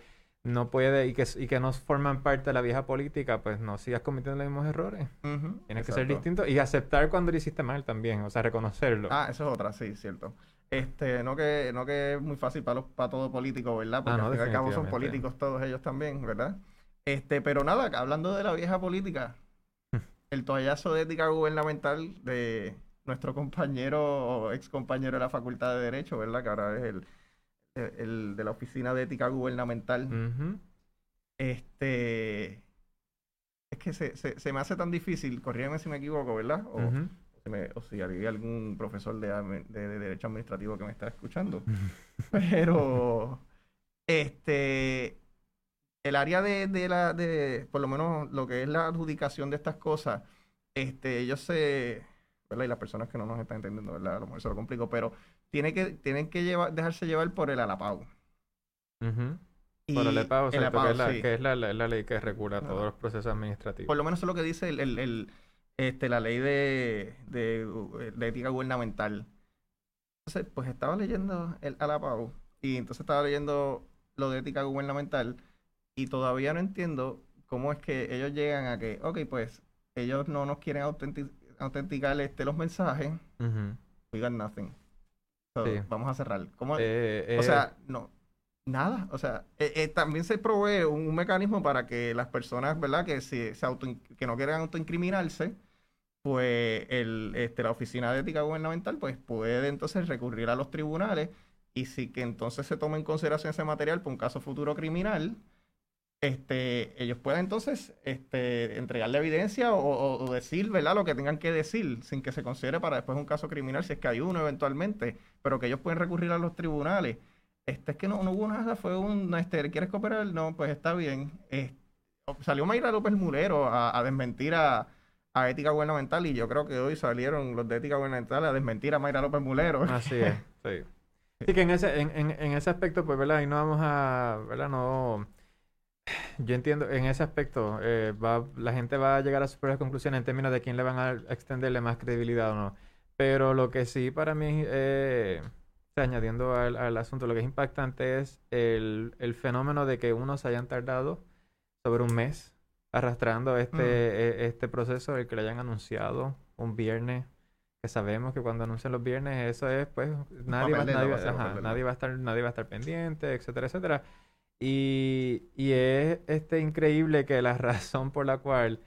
no puede, y que, y que no forman parte de la vieja política, pues no sigas cometiendo los mismos errores. Ujú, Tienes que ser distinto y aceptar cuando lo hiciste mal también, o sea, reconocerlo. Ah, eso es otra, sí, cierto. Este, no que, no que es muy fácil para los, para todo político, ¿verdad? Porque Ah, no, al fin y al cabo son políticos todos ellos también, ¿verdad? Este, pero nada, hablando de la vieja política, el toallazo de ética gubernamental de nuestro compañero o ex compañero de la Facultad de Derecho, ¿verdad? Que ahora es el, el- el de la Oficina de Ética Gubernamental. Este. Es que se, se, se me hace tan difícil, corrígeme si me equivoco, ¿verdad? O, si me- o si hay algún profesor de, de- de Derecho Administrativo que me está escuchando. Pero. Este. El área de, de la. de Por lo menos lo que es la adjudicación de estas cosas. Este, ellos se. ¿Verdad? Y las personas que no nos están entendiendo, ¿verdad? A lo mejor se lo complico, pero tiene que, tienen que llevar, dejarse llevar por el ALAPAU. Y Por el EPAO, el que es, la, sí. que es la, la- la ley que regula todos los procesos administrativos. Por lo menos eso es lo que dice el, el- el, este, la ley de, de, de ética gubernamental. Entonces, pues estaba leyendo el ALAPAU y entonces estaba leyendo lo de ética gubernamental y todavía no entiendo cómo es que ellos llegan a que, ok, pues ellos no nos quieren autenti- autenticar este, los mensajes, Ujú. we got nothing. So, Sí. Vamos a cerrar. ¿Cómo, Eh, o eh, sea, no, nada. O sea, eh, eh, también se provee un, un mecanismo para que las personas, ¿verdad? Que, si, se auto, que no quieran autoincriminarse, pues el, este, la Oficina de Ética Gubernamental pues puede entonces recurrir a los tribunales y si que entonces se tome en consideración ese material para un caso futuro criminal, este, ellos pueden entonces este, entregarle evidencia o, o- decir, ¿verdad? Lo que tengan que decir, sin que se considere para después un caso criminal, si es que hay uno eventualmente, pero que ellos pueden recurrir a los tribunales. Este es que no, no hubo nada, fue un, este, ¿quieres cooperar? No, pues está bien. Eh, salió Mayra López Mulero a, a desmentir a, a Ética Gubernamental y yo creo que hoy salieron los de Ética Gubernamental a desmentir a Mayra López Mulero. Así es, sí. Sí, que en ese, en, en, en ese aspecto, pues, ¿verdad? Y no vamos a, ¿verdad? No... Yo entiendo, en ese aspecto, eh, va, la gente va a llegar a sus propias conclusiones en términos de quién le van a extenderle más credibilidad o no. Pero lo que sí para mí, eh, añadiendo al, al asunto, lo que es impactante es el, el fenómeno de que unos hayan tardado sobre un mes arrastrando este, Mm. eh, este proceso, el que le hayan anunciado un viernes, que sabemos que cuando anuncian los viernes eso es, pues, va, ajá, nadie va a estar, nadie va a estar pendiente, etcétera, etcétera. Y, y es este increíble que la razón por la cual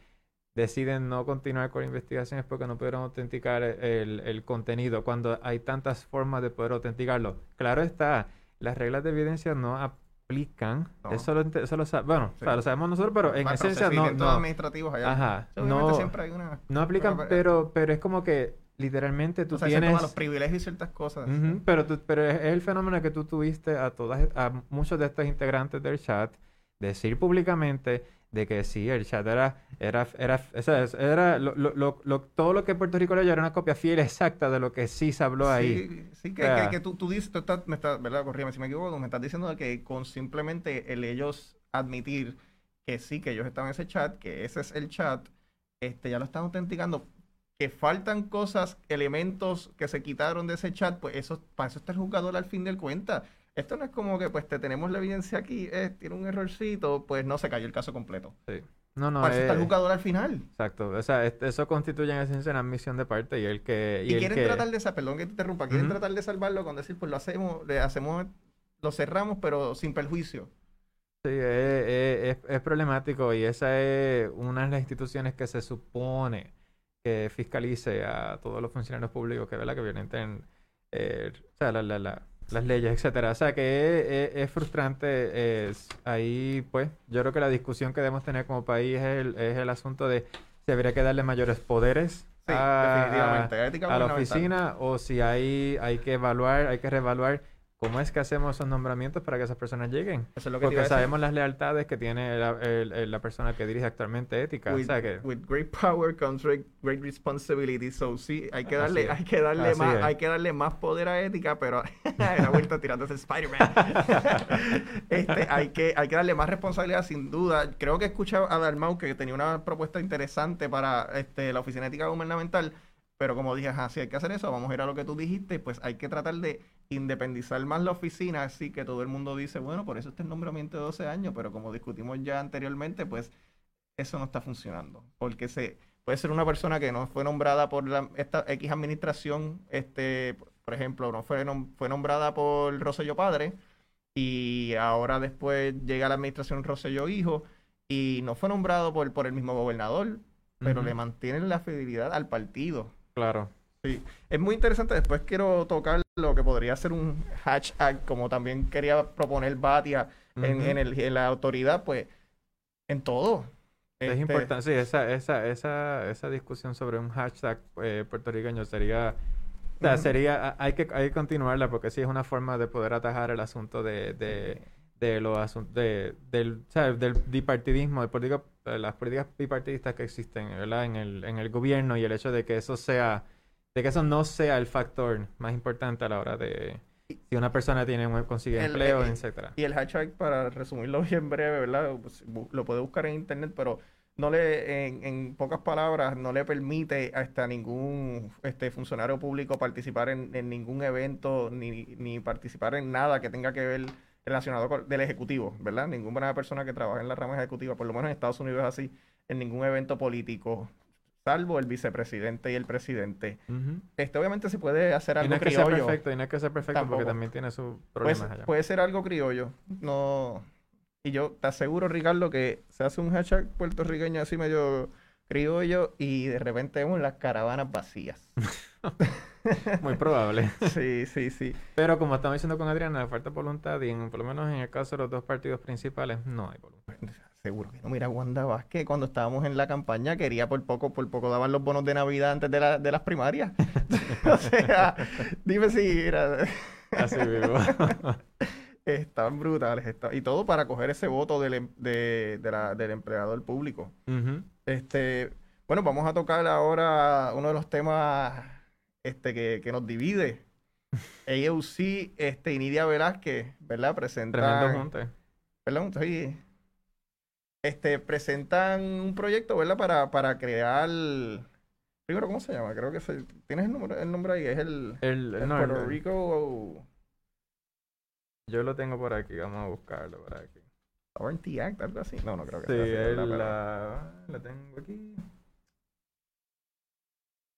deciden no continuar con la investigación es porque no pudieron autenticar el, el contenido cuando hay tantas formas de poder autenticarlo. Claro está, las reglas de evidencia no aplican. No. Eso lo, eso lo bueno, o sea, Sí. lo sabemos nosotros, pero en esencia no, no. administrativos allá. Ajá, Sí, no, siempre hay una... no aplican, pero- pero, pero es como que literalmente tú o sea, se tienes... toman los privilegios y ciertas cosas. Pero, tú- pero es, el fenómeno que tú tuviste a todas, a muchos de estos integrantes del chat decir públicamente de que sí, el chat era, era, era, es- era lo, lo- lo- todo lo que Puerto Rico leyó era una copia fiel exacta de lo que sí se habló ahí. Sí, que, O sea- que- que tú, tú dices, tú estás, me estás, ¿verdad? Corrígeme si me equivoco, me estás diciendo que con simplemente el ellos admitir que sí, que ellos estaban en ese chat, que ese es el chat, este, ya lo están autenticando, que faltan cosas, elementos que se quitaron de ese chat, pues eso, para eso está el jugador al fin del cuenta. Esto no es como que, pues, te tenemos la evidencia aquí, eh, tiene un errorcito, pues no se cayó el caso completo. Sí. No, no, para eso está el eh, jugador al final. exacto. O sea, eso constituye en esencia una admisión de parte y el que... Y, el quieren que- tratar de, perdón que te interrumpa, quieren tratar de salvarlo con decir, pues lo hacemos, le hacemos, lo cerramos, pero sin perjuicio. Sí, es, es- es- es problemático y esa es una de las instituciones que se supone que fiscalice a todos los funcionarios públicos que, ¿verdad? que violenten eh, o sea, la, la, la, las leyes, etcétera. O sea que es, es, frustrante. Es, ahí, pues, yo creo que la discusión que debemos tener como país es el, es el asunto de si habría que darle mayores poderes a, a, la oficina o si hay, hay que evaluar, hay que reevaluar ¿Cómo es que hacemos esos nombramientos para que esas personas lleguen? Eso es lo que Porque sabemos las lealtades que tiene la, la, persona que dirige actualmente ética. With, o sea que... with great power comes great responsibility. So sí, hay que darle, hay que darle más, hay que darle más poder a ética, pero la vuelta ese Spider-Man. este, hay que, hay que darle más responsabilidad, sin duda. Creo que escuché a Dalmau que tenía una propuesta interesante para este, la oficina ética gubernamental pero como dije, así hay que hacer eso, vamos a ir a lo que tú dijiste, pues hay que tratar de independizar más la oficina, así que todo el mundo dice, bueno, por eso este nombramiento de 12 años, pero como discutimos ya anteriormente, pues eso no está funcionando, porque se puede ser una persona que no fue nombrada por la, esta X administración, este, por ejemplo, no fue, fue nombrada por Rosselló Padre, y ahora después llega la administración Rosselló Hijo, y no fue nombrado por, por el mismo gobernador, pero le mantienen la fidelidad al partido. Claro. Sí, es muy interesante. Después quiero tocar lo que podría ser un hashtag, como también quería proponer Batia en, en, el, en la autoridad, pues en todo. Es este importante, sí, esa, esa, esa, esa discusión sobre un hashtag eh, puertorriqueño sería, o sea, sería, hay que, hay que continuarla porque sí es una forma de poder atajar el asunto de, de, de los de, del, del bipartidismo, de, política, de las políticas bipartidistas que existen ¿verdad? En, el, en el gobierno y el hecho de que eso sea, de que eso no sea el factor más importante a la hora de si una persona tiene consigue empleo, etc. etcétera. Y el hashtag, para resumirlo bien breve, ¿verdad? Pues, lo puede buscar en internet, pero no le, en, en, pocas palabras, no le permite hasta ningún este funcionario público participar en, en ningún evento ni, ni participar en nada que tenga que ver relacionado con del ejecutivo, ¿verdad? Ninguna persona que trabaja en la rama ejecutiva, por lo menos en Estados Unidos es así, en ningún evento político, salvo el vicepresidente y el presidente. Este obviamente se puede hacer algo y no es que Sea perfecto, y no es que sea perfecto porque también tiene sus problemas allá. Puede ser algo criollo, no... Y yo te aseguro, Ricardo, que se hace un hashtag puertorriqueño así medio criollo y de repente vemos las caravanas vacías. Muy probable. Sí, sí, sí. Pero como estamos diciendo con Adriana, falta voluntad y por lo menos en el caso de los dos partidos principales no hay voluntad. Seguro que no. Mira, Wanda Vázquez, cuando estábamos en la campaña, quería por poco, por poco daban los bonos de Navidad antes de, la, de las primarias. o sea, dime si era... Así vivo. Están brutales. y todo para coger ese voto del, em, de, la, del empleador público. Este, bueno, vamos a tocar ahora uno de los temas este, que, que nos divide. AOC este, y Nidia Velázquez, ¿verdad? Presentan. Perdón, sí. Este, presentan un proyecto, ¿verdad? Para, para crear. Primero, ¿cómo se llama? Creo que se, tienes el nombre, el nombre ahí, es el, el, Puerto Rico. Yo lo tengo por aquí, vamos a buscarlo por aquí. Sovereignty Act, algo así. No, no creo que sí, sea así. la, la tengo aquí.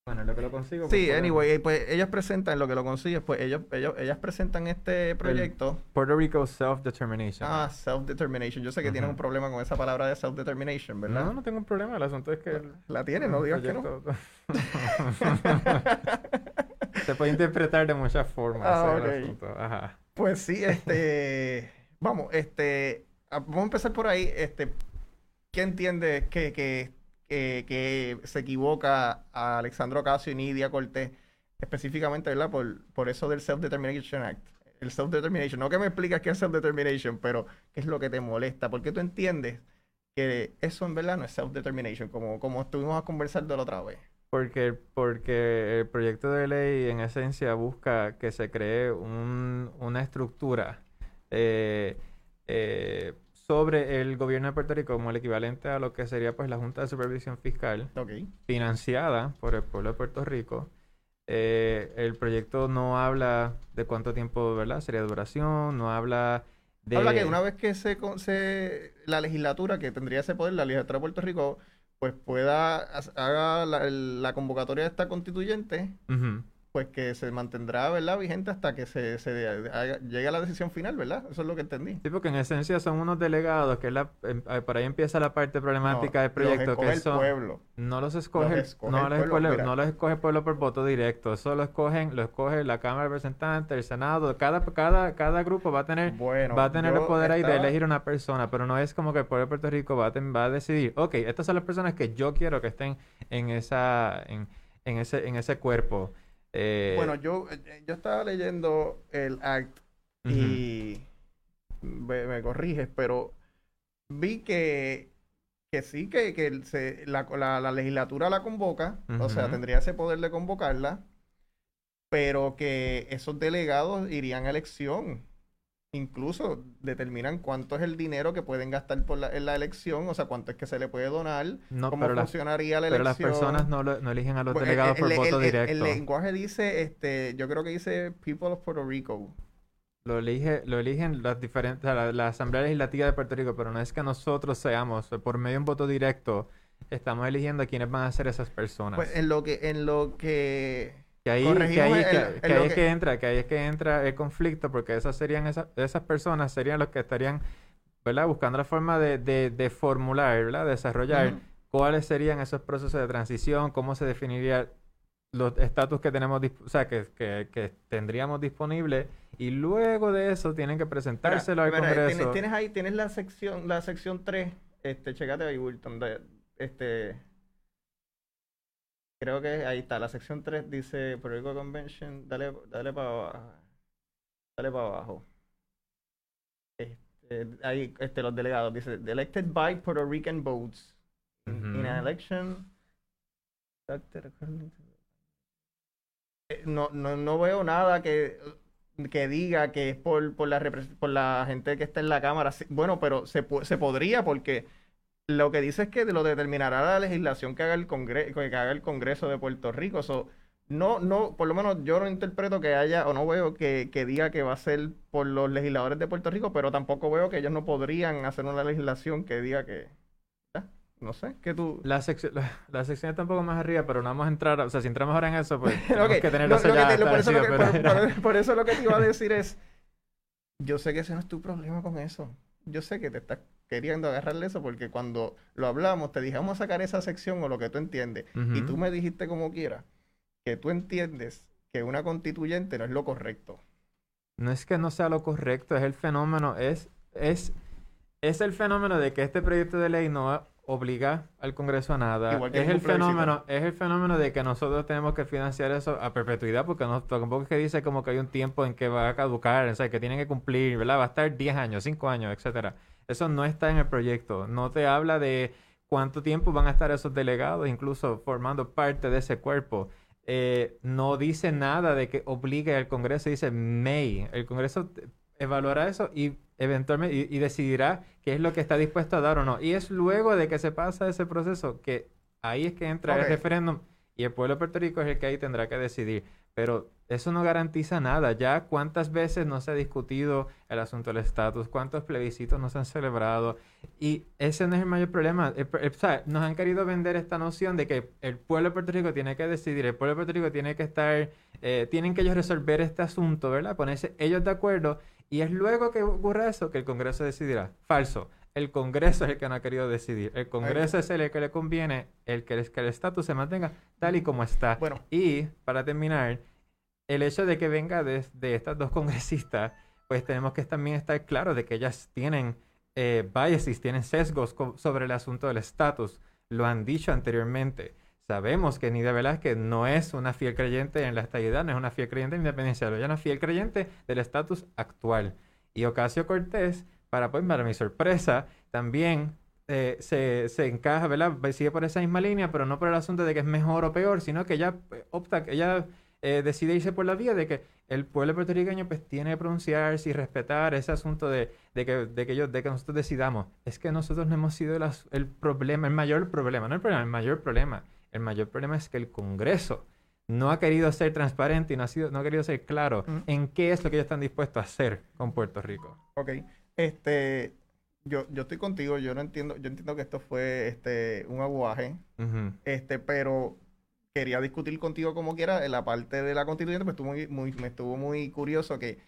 Bueno, lo que lo consigo. Sí, pues, anyway, pues ellas presentan, lo que lo consigues, pues ellos, ellos, ellas presentan este proyecto. Puerto Rico Self-Determination. Ah, Self-Determination. Yo sé que tienes un problema con esa palabra de Self-Determination, ¿verdad? No, no tengo un problema. El asunto es que... La, tiene, no digas que no. Se puede interpretar de muchas formas. Ah, Ajá. Pues sí, este... vamos, este... Ah, vamos a empezar por ahí. Este, ¿Qué entiendes que, que que se equivoca a Alexandro Ocasio y Nidia Cortés, específicamente, ¿verdad? Por, por eso del Self-Determination Act. El Self-Determination. No que me explicas qué es Self-Determination, pero qué es lo que te molesta. Porque tú entiendes que eso en verdad no es Self-Determination, como, como estuvimos de la otra vez. Porque, porque el proyecto de ley en esencia busca que se cree un, una estructura eh, eh, sobre el gobierno de Puerto Rico como el equivalente a lo que sería pues la Junta de Supervisión Fiscal, financiada por el pueblo de Puerto Rico. Eh, el proyecto no habla de cuánto tiempo ¿verdad? sería duración, no habla de... Habla que una vez que se, se la legislatura, que tendría ese poder, la legislatura de Puerto Rico, pues pueda, haga la, convocatoria de esta constituyente, pues que se mantendrá, ¿verdad? Vigente hasta que se, se haga- llegue a la decisión final, ¿verdad? Eso es lo que entendí. Sí, porque en esencia son unos delegados, que es la, em- eh, por ahí empieza la parte problemática No, del proyecto, los que el son, pueblo. no los escoge, Los el- escoge no el los pueblo, escoge, no los escoge el pueblo por voto directo, eso lo escogen, lo escoge la Cámara de Representantes, el Senado, cada, cada, cada grupo va a tener, Bueno, va a tener el poder ahí de elegir una persona, pero no es como que el pueblo de Puerto Rico va a, va a decidir, ok, estas son las personas que yo quiero que estén en esa, en, en ese, en ese cuerpo. Eh, Bueno, yo, eh, yo estaba leyendo el act y me, me corriges, pero vi que, que sí, que, que se- la, la- la legislatura la convoca, o sea, tendría ese poder de convocarla, pero que esos delegados irían a elección. Incluso determinan cuánto es el dinero que pueden gastar por la, en la elección, o sea, cuánto es que se le puede donar, no, cómo funcionaría la pero las elección. personas no, lo- no eligen a los Pues, el- delegados el, por el- voto el- directo. El lenguaje dice, este, yo creo que dice People of Puerto Rico. Lo, elige, lo eligen las diferentes, la, la Asamblea Legislativa de Puerto Rico, pero no es que nosotros seamos, eh, por medio de un voto directo, estamos eligiendo a quiénes van a ser esas personas. Pues en lo que, en lo que que ahí, que ahí, que, ahí es que- entra, que ahí es que entra el conflicto, porque esas serían esas, esas personas serían los que estarían, ¿verdad? Buscando la forma de, de, de formular, ¿verdad? Desarrollar cuáles serían esos procesos de transición, cómo se definiría los estatus que tenemos, o sea, que, que, que tendríamos disponibles y luego de eso tienen que presentárselo al Congreso. Tienes, tienes ahí, tienes la sección, la sección 3, este, checate ahí, Wilton, de- este, creo que ahí está, la sección 3 dice Puerto Rico Convention, dale, dale para abajo, dale para abajo. Este, ahí, este, los delegados, dice, elected by Puerto Rican votes in, in an election Eh, no, no, no veo nada que, que diga que es por, por, la, por la gente que está en la Cámara. Bueno, pero se, se podría porque lo que dice es que lo determinará la legislación que haga el Congreso, que haga el Congreso de Puerto Rico. So, no, no, por lo menos yo no interpreto que haya, o no veo que, que diga que va a ser por los legisladores de Puerto Rico, pero tampoco veo que ellos no podrían hacer una legislación que diga que, no sé, que tú... La, sección la, la sección está un poco más arriba, pero no vamos a entrar, o sea, si entramos ahora en eso, pues tenemos Ok, que tener eso ya por eso lo que te iba a decir es, yo sé que ese no es tu problema con eso. Yo sé que te estás queriendo agarrarle eso porque cuando lo hablamos te dije, vamos a sacar esa sección o lo que tú entiendes. Y tú me dijiste como quieras que tú entiendes que una constituyente no es lo correcto. No es que no sea lo correcto, es el fenómeno, es, es, es el fenómeno de que este proyecto de ley no obliga al Congreso a nada. Igual que Es el fenómeno, es el fenómeno de que nosotros tenemos que financiar eso a perpetuidad, porque no, tampoco es que dice como que hay un tiempo en que va a caducar, o sea, que tienen que cumplir, ¿verdad? Va a estar 10 años, 5 años, etcétera. Eso no está en el proyecto. No te habla de cuánto tiempo van a estar esos delegados, incluso formando parte de ese cuerpo. Eh, no dice nada de que obligue al Congreso, dice may. El Congreso evaluará eso y eventualmente y, y decidirá qué es lo que está dispuesto a dar o no. Y es luego de que se pasa ese proceso que ahí es que entra el referéndum y el pueblo de Puerto Rico es el que ahí tendrá que decidir. Pero eso no garantiza nada. Ya cuántas veces no se ha discutido el asunto del estatus, cuántos plebiscitos no se han celebrado. Y ese no es el mayor problema. El nos han querido vender esta noción de que el pueblo de Puerto Rico tiene que decidir, el pueblo de Puerto Rico tiene que estar, eh, tienen que ellos resolver este asunto, ¿verdad? Ponerse ellos de acuerdo. Y es luego que ocurra eso que el Congreso decidirá. Falso. El Congreso es el que no ha querido decidir. El Congreso es el que le conviene el que el que el estatus se mantenga tal y como está. Bueno, Y para terminar, el hecho de que venga de, de estas dos congresistas, pues tenemos que también estar claros de que ellas tienen eh, biases, tienen sesgos sobre el asunto del estatus. Lo han dicho anteriormente. Sabemos que Nidia Velázquez no es una fiel creyente en la estabilidad, no es una fiel creyente en la independencia, ella es una fiel creyente del estatus actual. Y Ocasio Cortés, para, pues, para mi sorpresa, también eh, se, se encaja, ¿verdad? Sigue por esa misma línea, pero no por el asunto de que es mejor o peor, sino que ella eh, opta, ella eh, decide irse por la vía de que el pueblo puertorriqueño pues tiene que pronunciarse y respetar ese asunto de, de que, de, que ellos- de que nosotros decidamos. Es que nosotros no hemos sido el problema, el mayor problema, no el problema, el mayor problema. El mayor problema es que el Congreso no ha querido ser transparente y no ha, sido, no ha querido ser claro Mm. en qué es lo que ellos están dispuestos a hacer con Puerto Rico. ok. Este, yo, yo estoy contigo, yo no entiendo, yo entiendo que esto fue este, un aguaje, este, pero quería discutir contigo como quiera en la parte de la constituyente, pues estuvo muy, muy, me estuvo muy curioso que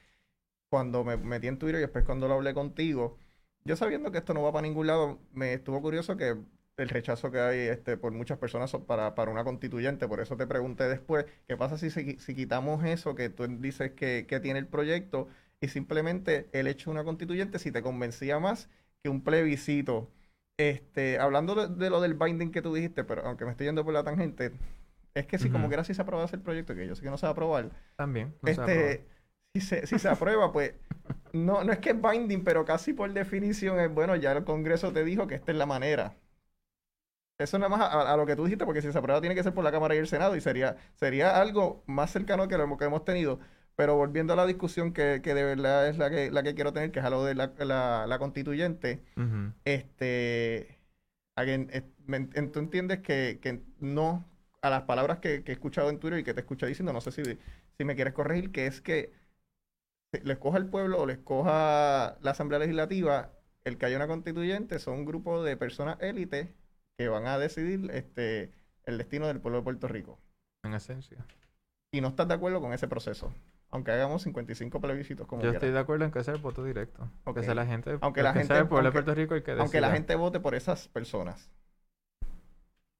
cuando me metí en Twitter y después cuando lo hablé contigo, yo sabiendo que esto no va para ningún lado, me estuvo curioso que el rechazo que hay este, por muchas personas para, para una constituyente, por eso te pregunté después, ¿qué pasa si, si, quitamos eso que tú dices que, que tiene el proyecto y simplemente el hecho de una constituyente, si te convencía más que un plebiscito? Este, hablando de, lo del binding que tú dijiste, pero aunque me estoy yendo por la tangente, es que si como que era si se aprobase el proyecto, que yo sé que no se va a aprobar. También. este, si se, si se aprueba, pues no, no es que es binding, pero casi por definición es bueno, ya el Congreso te dijo que esta es la manera. Eso nada más a, lo que tú dijiste, porque si se aprueba tiene que ser por la Cámara y el Senado y sería, sería algo más cercano que lo que hemos tenido. Pero volviendo a la discusión que, que de verdad es la que, la que quiero tener, que es a lo de la, la, constituyente, este, alguien, tú entiendes que, que, no, a las palabras que, que, he escuchado en Twitter y que te escucha diciendo, no sé si, si me quieres corregir, que es que le escoja el pueblo o le escoja la Asamblea Legislativa, el que haya una constituyente son un grupo de personas élites que van a decidir este, el destino del pueblo de Puerto Rico. En esencia. Y no estás de acuerdo con ese proceso. Aunque hagamos 55 plebiscitos como Yo estoy de acuerdo en que sea el voto directo. Que sea la gente. Aunque la gente. pueblo de Puerto Rico el que Aunque la gente vote por esas personas.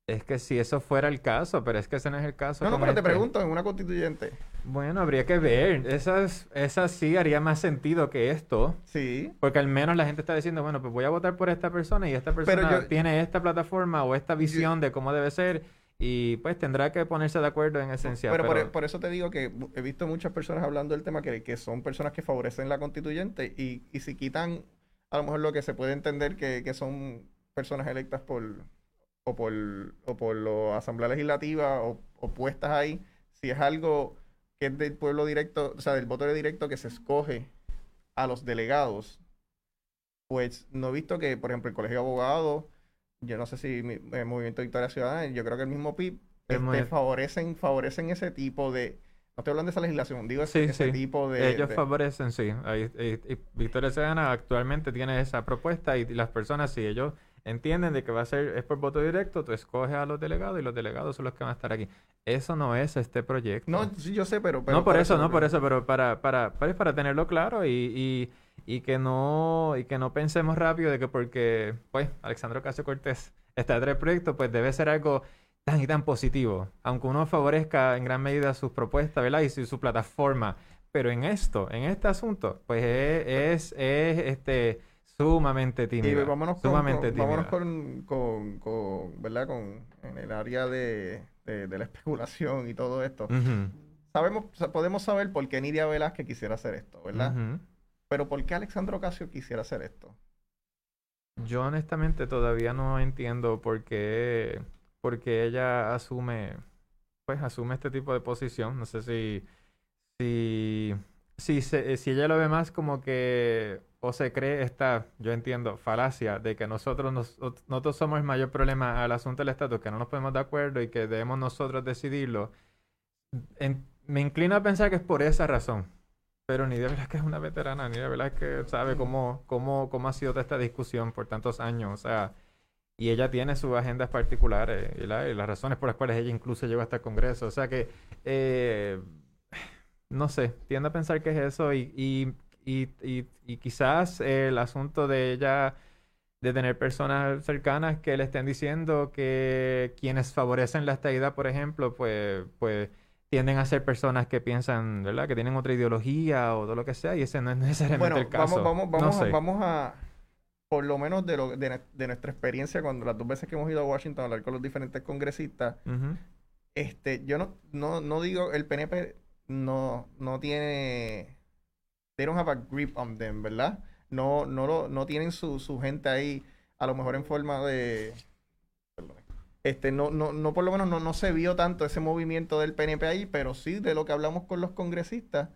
Es que si eso fuera el caso, pero es que ese no es el caso. No, no, pero te pregunto, en una constituyente. Bueno, habría que ver. Esas, esas sí haría más sentido que esto. Sí. Porque al menos la gente está diciendo, bueno, pues voy a votar por esta persona y esta persona tiene esta plataforma o esta visión de cómo debe ser y pues tendrá que ponerse de acuerdo en esencia. Pero, e, Por, eso te digo que he visto muchas personas hablando del tema que, que son personas que favorecen la constituyente y, y si quitan a lo mejor lo que se puede entender que, que son personas electas por o por, o por la Asamblea Legislativa o, puestas ahí, si es algo que es del pueblo directo, o sea, del voto directo que se escoge a los delegados, pues no he visto que, por ejemplo, el Colegio de Abogados, yo no sé si el Movimiento Victoria Ciudadana, yo creo que el mismo PIB, este, favorecen, favorecen ese tipo de... No estoy hablando de esa legislación, digo ese, tipo de... Ellos favorecen, sí. Victoria Ciudadana actualmente tiene esa propuesta y las personas, sí, ellos entienden de que va a ser, es por voto directo, tú escoges a los delegados y los delegados son los que van a estar aquí. Eso no es este proyecto. No, sí, yo sé, pero... no por eso, no por eso, pero para, para, para, para tenerlo claro y, y, y, que no, y que no pensemos rápido de que porque, pues, Alexandro Casio Cortés está detrás del proyecto, pues debe ser algo tan y tan positivo, aunque uno favorezca en gran medida sus propuestas, ¿verdad? Y su, plataforma. Pero en esto, en este asunto, pues es, es este Sumamente tímido. Y vámonos, sumamente con, vámonos con, con, con, ¿verdad? Con, en el área de, de, la especulación y todo esto. Sabemos, podemos saber por qué Nidia Velázquez quisiera hacer esto, ¿verdad? Pero ¿por qué Alexandro Ocasio quisiera hacer esto? Yo honestamente todavía no entiendo por qué, por ella asume, pues asume este tipo de posición. No sé si, si, si, ella lo ve más como que o se cree esta, yo entiendo, falacia de que nosotros, nosotros somos el mayor problema al asunto del estatus, que no nos ponemos de acuerdo y que debemos nosotros decidirlo. me inclino a pensar que es por esa razón. Pero ni de verdad que es una veterana, ni de verdad que sabe cómo, cómo, cómo ha sido toda esta discusión por tantos años. O sea, y ella tiene sus agendas particulares y, las razones por las cuales ella incluso llegó hasta el Congreso. O sea que, eh, no sé, tiendo a pensar que es eso y y, y, quizás el asunto de ella, de tener personas cercanas que le estén diciendo que quienes favorecen la estadidad, por ejemplo, pues, pues tienden a ser personas que piensan, ¿verdad? Que tienen otra ideología o todo lo que sea, y ese no es necesariamente el caso. Vamos, vamos, vamos, vamos a, por lo menos de, lo, de, nuestra experiencia, cuando las dos veces que hemos ido a Washington a hablar con los diferentes congresistas, este, yo no, no, no digo, el PNP no, no tiene they don't have a grip on them, ¿verdad? No, no, lo, no tienen su, su gente ahí, a lo mejor en forma de... Este, no, no, no, por lo menos no, no se vio tanto ese movimiento del PNP ahí, pero sí de lo que hablamos con los congresistas,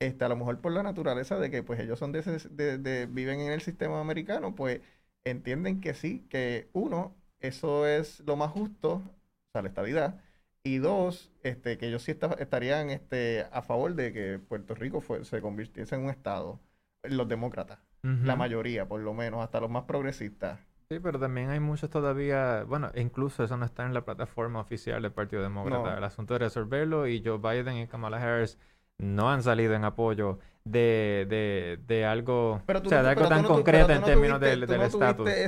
este, a lo mejor por la naturaleza de que pues ellos son de, de, de, viven en el sistema americano, pues entienden que sí, que uno, eso es lo más justo, o sea, la estabilidad, y dos, este, que ellos sí estarían este, a favor de que Puerto Rico se convirtiese en un estado, los demócratas, la mayoría por lo menos, hasta los más progresistas. Sí, pero también hay muchos todavía, bueno, incluso eso no está en la plataforma oficial del Partido Demócrata. No. El asunto de resolverlo y Joe Biden y Kamala Harris no han salido en apoyo de, de, de algo, Pero tú o sea, de algo pero tan no concreto en no términos tuviste- del del estatus. de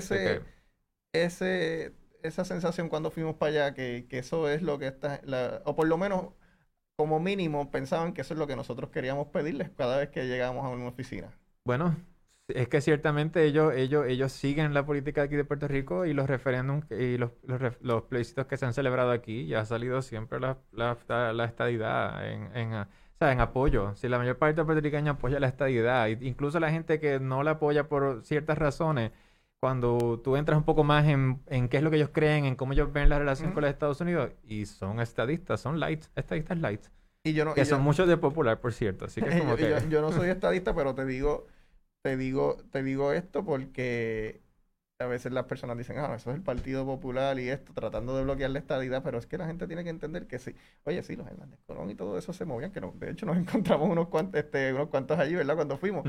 ese- esa sensación cuando fuimos para allá, que, que eso es lo que está, la- o por lo menos como mínimo pensaban que eso es lo que nosotros queríamos pedirles cada vez que llegábamos a una oficina. Bueno, es que ciertamente ellos, ellos, ellos siguen la política aquí de Puerto Rico y los referéndums y los, los, los plebiscitos que se han celebrado aquí ya ha salido siempre la, la, la- estadidad en, en, o sea, en apoyo. Si la mayor parte de los puertorriqueños apoya la estadidad, incluso la gente que no la apoya por ciertas razones, cuando tú entras un poco más en, en qué es lo que ellos creen, en cómo ellos ven la relación Ujú. con los Estados Unidos, y son estadistas, son light, estadistas light, Y yo no, que y son yo- muchos de popular, por cierto. Así que yo, como yo- que... yo no soy estadista, pero te digo, te digo, te digo esto porque a veces las personas dicen, ah, eso es el Partido Popular y esto, tratando de bloquear la estadidad, pero es que la gente tiene que entender que sí. Oye, sí, los Hernández Colón y todo eso se movían, que no, de hecho nos encontramos unos cuantos, este, unos cuantos allí, ¿verdad? Cuando fuimos.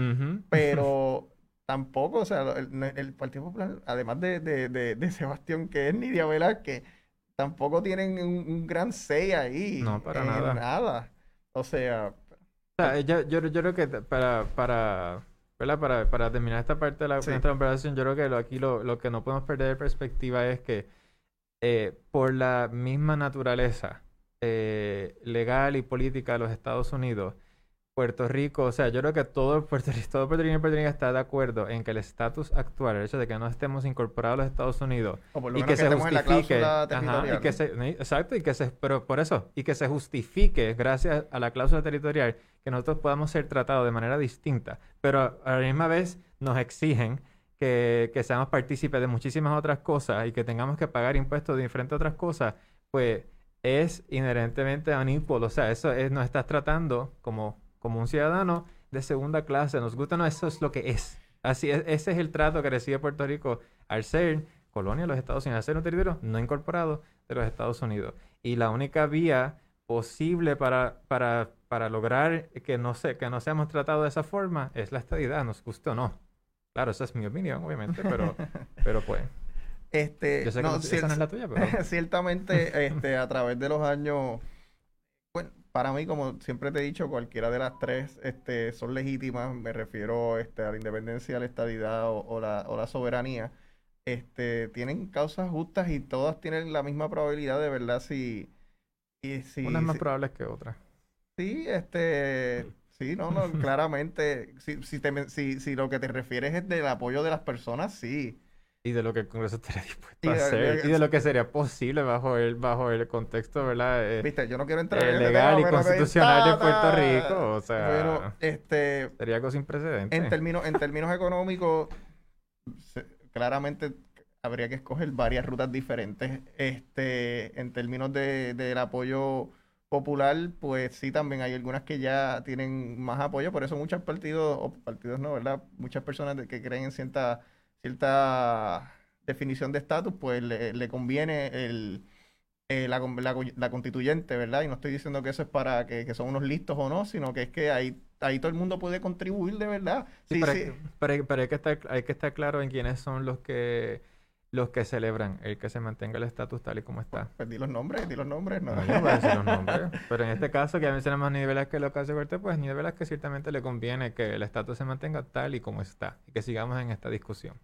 Pero tampoco, o sea, el, el Partido Popular, además de, de, de, de Sebastián, que es Nidia Velázquez, tampoco tienen un, un gran say ahí. No, para nada. nada. O sea, O sea, yo, yo, yo creo que para, para, ¿verdad? Para, para terminar esta parte de la Sí. conversación, yo creo que lo, aquí lo, lo que no podemos perder de perspectiva es que eh, por la misma naturaleza eh, legal y política de los Estados Unidos, Puerto Rico, o sea, yo creo que todo Puerto Rico, todo puertorriqueño y puertorriqueña está de acuerdo en que el estatus actual, el hecho de que no estemos incorporados a los Estados Unidos, o por lo y menos que que se estemos en la justifique, ajá, y se, exacto, y que se, pero por eso, y que se justifique gracias a la cláusula territorial que nosotros podamos ser tratados de manera distinta, pero a la misma vez nos exigen que, que seamos partícipes de muchísimas otras cosas y que tengamos que pagar impuestos de diferentes otras cosas, pues es inherentemente unequal, o sea, eso es, nos estás tratando como, como un ciudadano de segunda clase, nos gusta no, eso es lo que es. Así es, ese es el trato que recibe Puerto Rico al ser colonia de los Estados Unidos, al ser un territorio no incorporado de los Estados Unidos. Y la única vía posible para, para, para lograr que no, se, que no seamos tratados de esa forma es la estadidad, nos guste o no. Claro, esa es mi opinión, obviamente, pero, pero pues, Este, yo sé que no, no- esa no es la tuya, pero... ciertamente, este, a través de los años, bueno, para mí, como siempre te he dicho, cualquiera de las tres este, son legítimas. Me refiero este, a la independencia, la estadidad o, o la, o la soberanía. Este, tienen causas justas y todas tienen la misma probabilidad de verdad si... Y si, Unas más si- probables que otras. Sí, este, sí, no, no, claramente, si, si, te si, si lo que te refieres es del apoyo de las personas, sí. Y de lo que el Congreso estaría dispuesto a hacer. de- Y de lo que sería posible bajo el, bajo el contexto, ¿verdad? Eh, Viste, yo no quiero entrar eh, en ese legal y pero constitucional de Puerto. Rico. O sea, Bueno, este, sería algo sin precedentes. en términos, en términos económicos, se- claramente habría que escoger varias rutas diferentes. Este, en términos de, del apoyo popular, pues sí, también hay algunas que ya tienen más apoyo, por eso muchos partidos, o partidos no, ¿verdad? Muchas personas que creen en cierta, cierta definición de estatus, pues le, le conviene el, eh, la, la, con- la constituyente, ¿verdad? Y no estoy diciendo que eso es para que, que son unos listos o no, sino que es que ahí, ahí todo el mundo puede contribuir de verdad. Sí, Sí, pero, sí. pero hay- pero hay que estar, hay que estar claro en quiénes son los que los que celebran el que se mantenga el estatus tal y como está. Pues di los nombres, di los nombres, ¿no? No, yo voy a decir los nombres. Pero en este caso, que ya mencionamos a Nidia Velázquez lo que hace Cortés, pues Nidia Velázquez ciertamente le conviene que el estatus se mantenga tal y como está. Y que sigamos en esta discusión.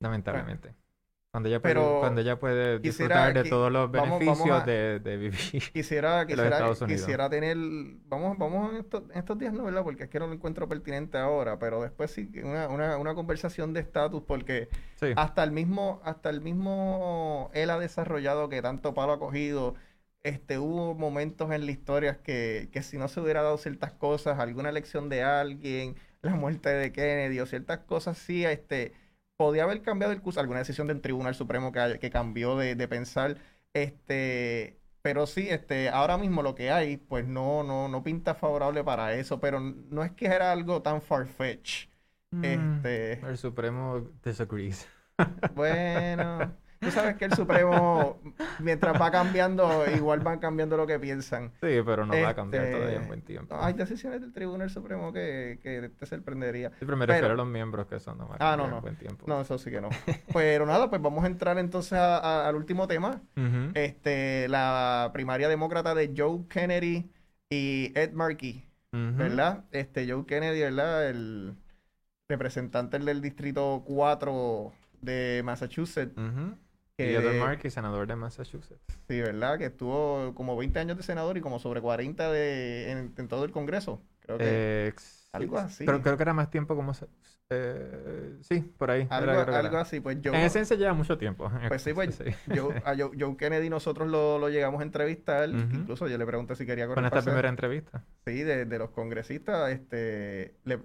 Lamentablemente. Cuando ella puede, Pero cuando ella puede disfrutar de que- todos los vamos- beneficios vamos a- de, de vivir. Quisiera, quisiera, Estados Unidos. quisiera tener, vamos, vamos en estos, en estos días no, ¿verdad? Porque es que no lo encuentro pertinente ahora, pero después sí, una, una, una conversación de estatus, porque Sí. hasta el mismo, hasta el mismo él ha desarrollado que tanto palo ha cogido, este, hubo momentos en la historia que, que si no se hubiera dado ciertas cosas, alguna elección de alguien, la muerte de Kennedy o ciertas cosas, sí, este, podía haber cambiado el curso, alguna decisión del Tribunal Supremo que, que cambió de, de pensar, este, pero sí, este, ahora mismo lo que hay, pues no, no, no pinta favorable para eso, pero no es que era algo tan far-fetched. Mm, Este, El Supremo disagrees. bueno, tú sabes que el Supremo, mientras va cambiando, igual van cambiando lo que piensan. Sí, pero no va a cambiar Este, todavía en buen tiempo. Hay decisiones del Tribunal Supremo que, que te sorprendería. Sí, pero me pero- refiero a los miembros que son, no a Ah, no, cambiar en no. buen tiempo. No, eso sí que no. Pero nada, pues vamos a entrar entonces a- a- al último tema. Este, la primaria demócrata de Joe Kennedy y Ed Markey. ¿verdad? Este, Joe Kennedy, ¿verdad? El representante del distrito 4 de Massachusetts. Que de- Markey, senador de Massachusetts. Sí, ¿verdad? Que estuvo como 20 años de senador y como sobre 40 de, en, en todo el Congreso. Creo que Eh, algo así. Creo, creo que era más tiempo como... eh, sí, por ahí. algo, así. Pues Joe, En esencia lleva mucho tiempo. Pues sí, pues, Joe- a Joe, Joe Kennedy nosotros lo, lo llegamos a entrevistar. Incluso yo le pregunté si quería Con esta primera entrevista. Sí, de, de los congresistas, este, le-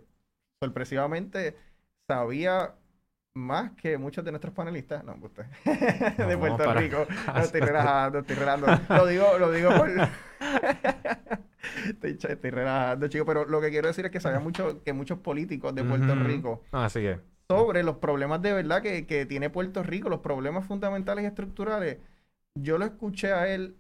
sorpresivamente sabía más que muchos de nuestros panelistas, no, usted, de No, Puerto para- Rico. No estoy relajando, estoy relajando. Lo digo, lo digo por... estoy, estoy relajando, chicos, pero lo que quiero decir es que sabía mucho que muchos políticos de Puerto. Rico No, así es. sobre los problemas de verdad que, que tiene Puerto Rico, los problemas fundamentales y estructurales. Yo lo escuché a él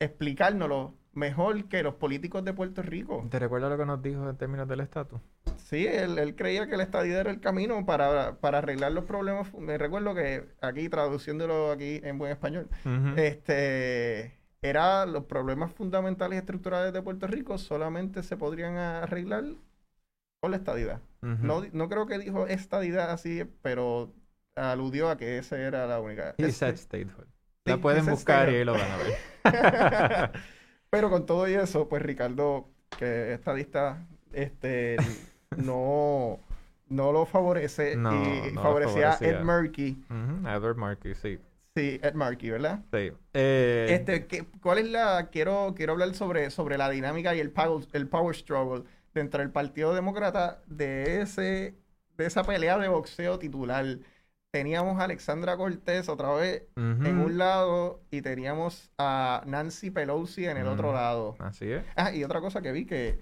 explicárnoslo mejor que los políticos de Puerto Rico. ¿Te recuerdas lo que nos dijo en términos del estatus? Sí, él, él creía que la estadía era el camino para, para arreglar los problemas. Me recuerdo que aquí, traduciéndolo aquí en buen español, este, era los problemas fundamentales y estructurales de Puerto Rico solamente se podrían arreglar con la estadidad. No, no creo que dijo estadidad así, pero aludió a que esa era la única. He Este- said statehood. Sí, La pueden buscar y ahí lo van a ver. Pero con todo y eso, pues Ricardo, que es estadista, este, no, no lo favorece No, y no favorecía a. Ed Murkey. Ujú, Edward Markey, sí. Sí, Ed Markey, ¿verdad? Sí. Eh, Este, ¿qué- ¿cuál es la, quiero, quiero hablar sobre, sobre la dinámica y el power, el power struggle dentro del Partido Demócrata de ese, de esa pelea de boxeo titular. Teníamos a Alexandra Cortés otra vez en un lado y teníamos a Nancy Pelosi en el otro lado. Así es. Ah, y otra cosa que vi que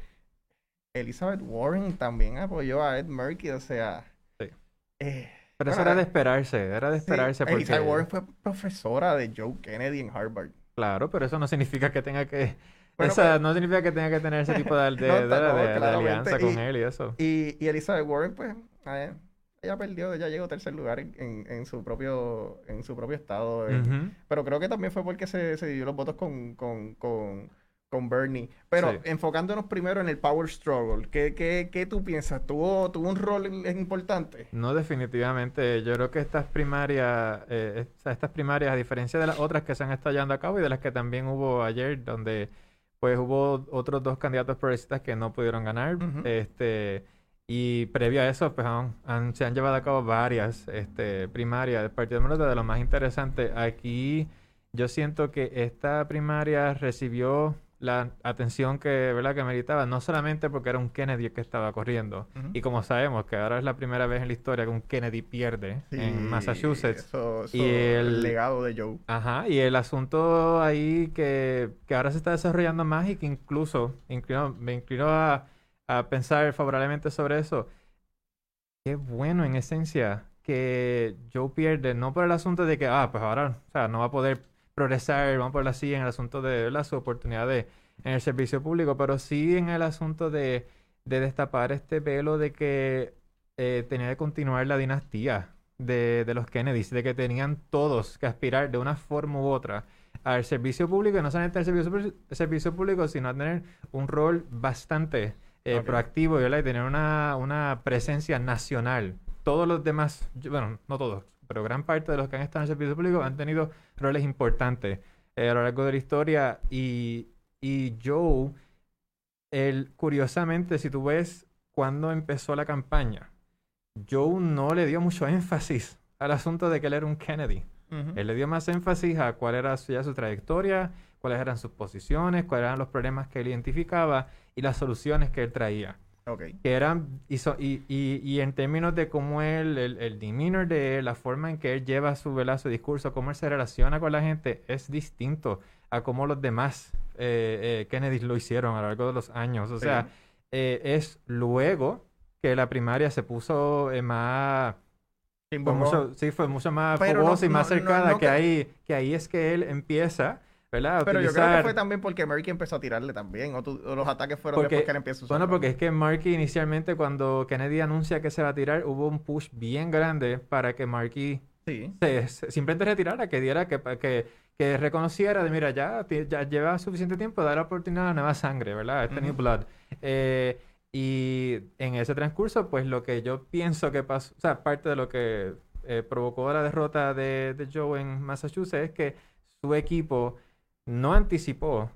Elizabeth Warren también apoyó a Ed Murkey, o sea... Sí. eh, Pero eso era de eh, esperarse, era de sí, esperarse porque... Elizabeth Warren fue profesora de Joe Kennedy en Harvard. Claro, pero eso no significa que tenga que... Bueno, esa, no significa que tenga que tener ese tipo de, de, No, de- no, alianza con él y eso. Y, y Elizabeth Warren, pues, eh, ella perdió, ella llegó a tercer lugar en, en- en su propio en su propio estado. Ujú. Pero creo que también fue porque se, se dividió los votos con, con, con, con Bernie. Pero Sí. enfocándonos primero en el Power Struggle, ¿qué, qué, qué tú piensas? ¿Tuvo, ¿Tuvo un rol importante? No, definitivamente. Yo creo que estas primarias, eh, es- estas primarias, a diferencia de las otras que se han estado llevando a cabo y de las que también hubo ayer, donde pues hubo otros dos candidatos progresistas que no pudieron ganar, este, y previo a eso, pues han- han- se han llevado a cabo varias este, primarias Demócrata. De lo más interesante, aquí yo siento que esta primaria recibió la atención que, ¿verdad? que meritaba, no solamente porque era un Kennedy que estaba corriendo, Ujú. y como sabemos que ahora es la primera vez en la historia que un Kennedy pierde Sí, en Massachusetts. Eso, eso, Y el... el- legado de Joe. Ajá, y el asunto ahí que, que ahora se está desarrollando más y que incluso me inclino a, a pensar favorablemente sobre eso. Qué bueno en esencia que Joe pierde, no por el asunto de que, ah, pues ahora, o sea, no va a poder progresar, vamos a ponerlo así, en el asunto de ¿verdad? su oportunidad de, en el servicio público, pero sí en el asunto de, de destapar este velo de que eh, tenía que continuar la dinastía de, de los Kennedys, de que tenían todos que aspirar de una forma u otra al servicio público, y no solamente al servicio, servicio público, sino a tener un rol bastante eh, Ok. proactivo ¿verdad? y tener una, una presencia nacional. Todos los demás, bueno, no todos, pero gran parte de los que han estado en el servicio público han tenido roles importantes eh, a lo largo de la historia y, y Joe, él, curiosamente, si tú ves cuando empezó la campaña, Joe no le dio mucho énfasis al asunto de que él era un Kennedy. Él le dio más énfasis a cuál era su, ya su trayectoria, cuáles eran sus posiciones, cuáles eran los problemas que él identificaba y las soluciones que él traía. Ok. Que eran, y, so- y, y- y en términos de cómo él, el, el demeanor de él, la forma en que él lleva su, ¿verdad? su discurso, cómo él se relaciona con la gente, es distinto a cómo los demás eh, eh, Kennedy lo hicieron a lo largo de los años. O Sí. sea, eh, es luego que la primaria se puso eh, más Fue mucho, sí, fue mucho más Pero no- fogosa y más no- cercana, no que- ahí, que ahí es que él empieza, Pero yo creo que fue también porque Murky empezó a tirarle también. O, tú- o los ataques fueron Porque- después que él empieza a usar. Bueno, porque es que Marky inicialmente cuando Kennedy anuncia que se va a tirar, hubo un push bien grande para que Marky Sí. se, se- simplemente retirara, que diera, que, que, que reconociera de, mira, ya, ya lleva suficiente tiempo, dar la oportunidad a la nueva sangre, ¿verdad? Este New. Blood. Eh, y en ese transcurso, pues lo que yo pienso que pasó, o sea, parte de lo que eh, provocó la derrota de, de Joe en Massachusetts es que su equipo no anticipó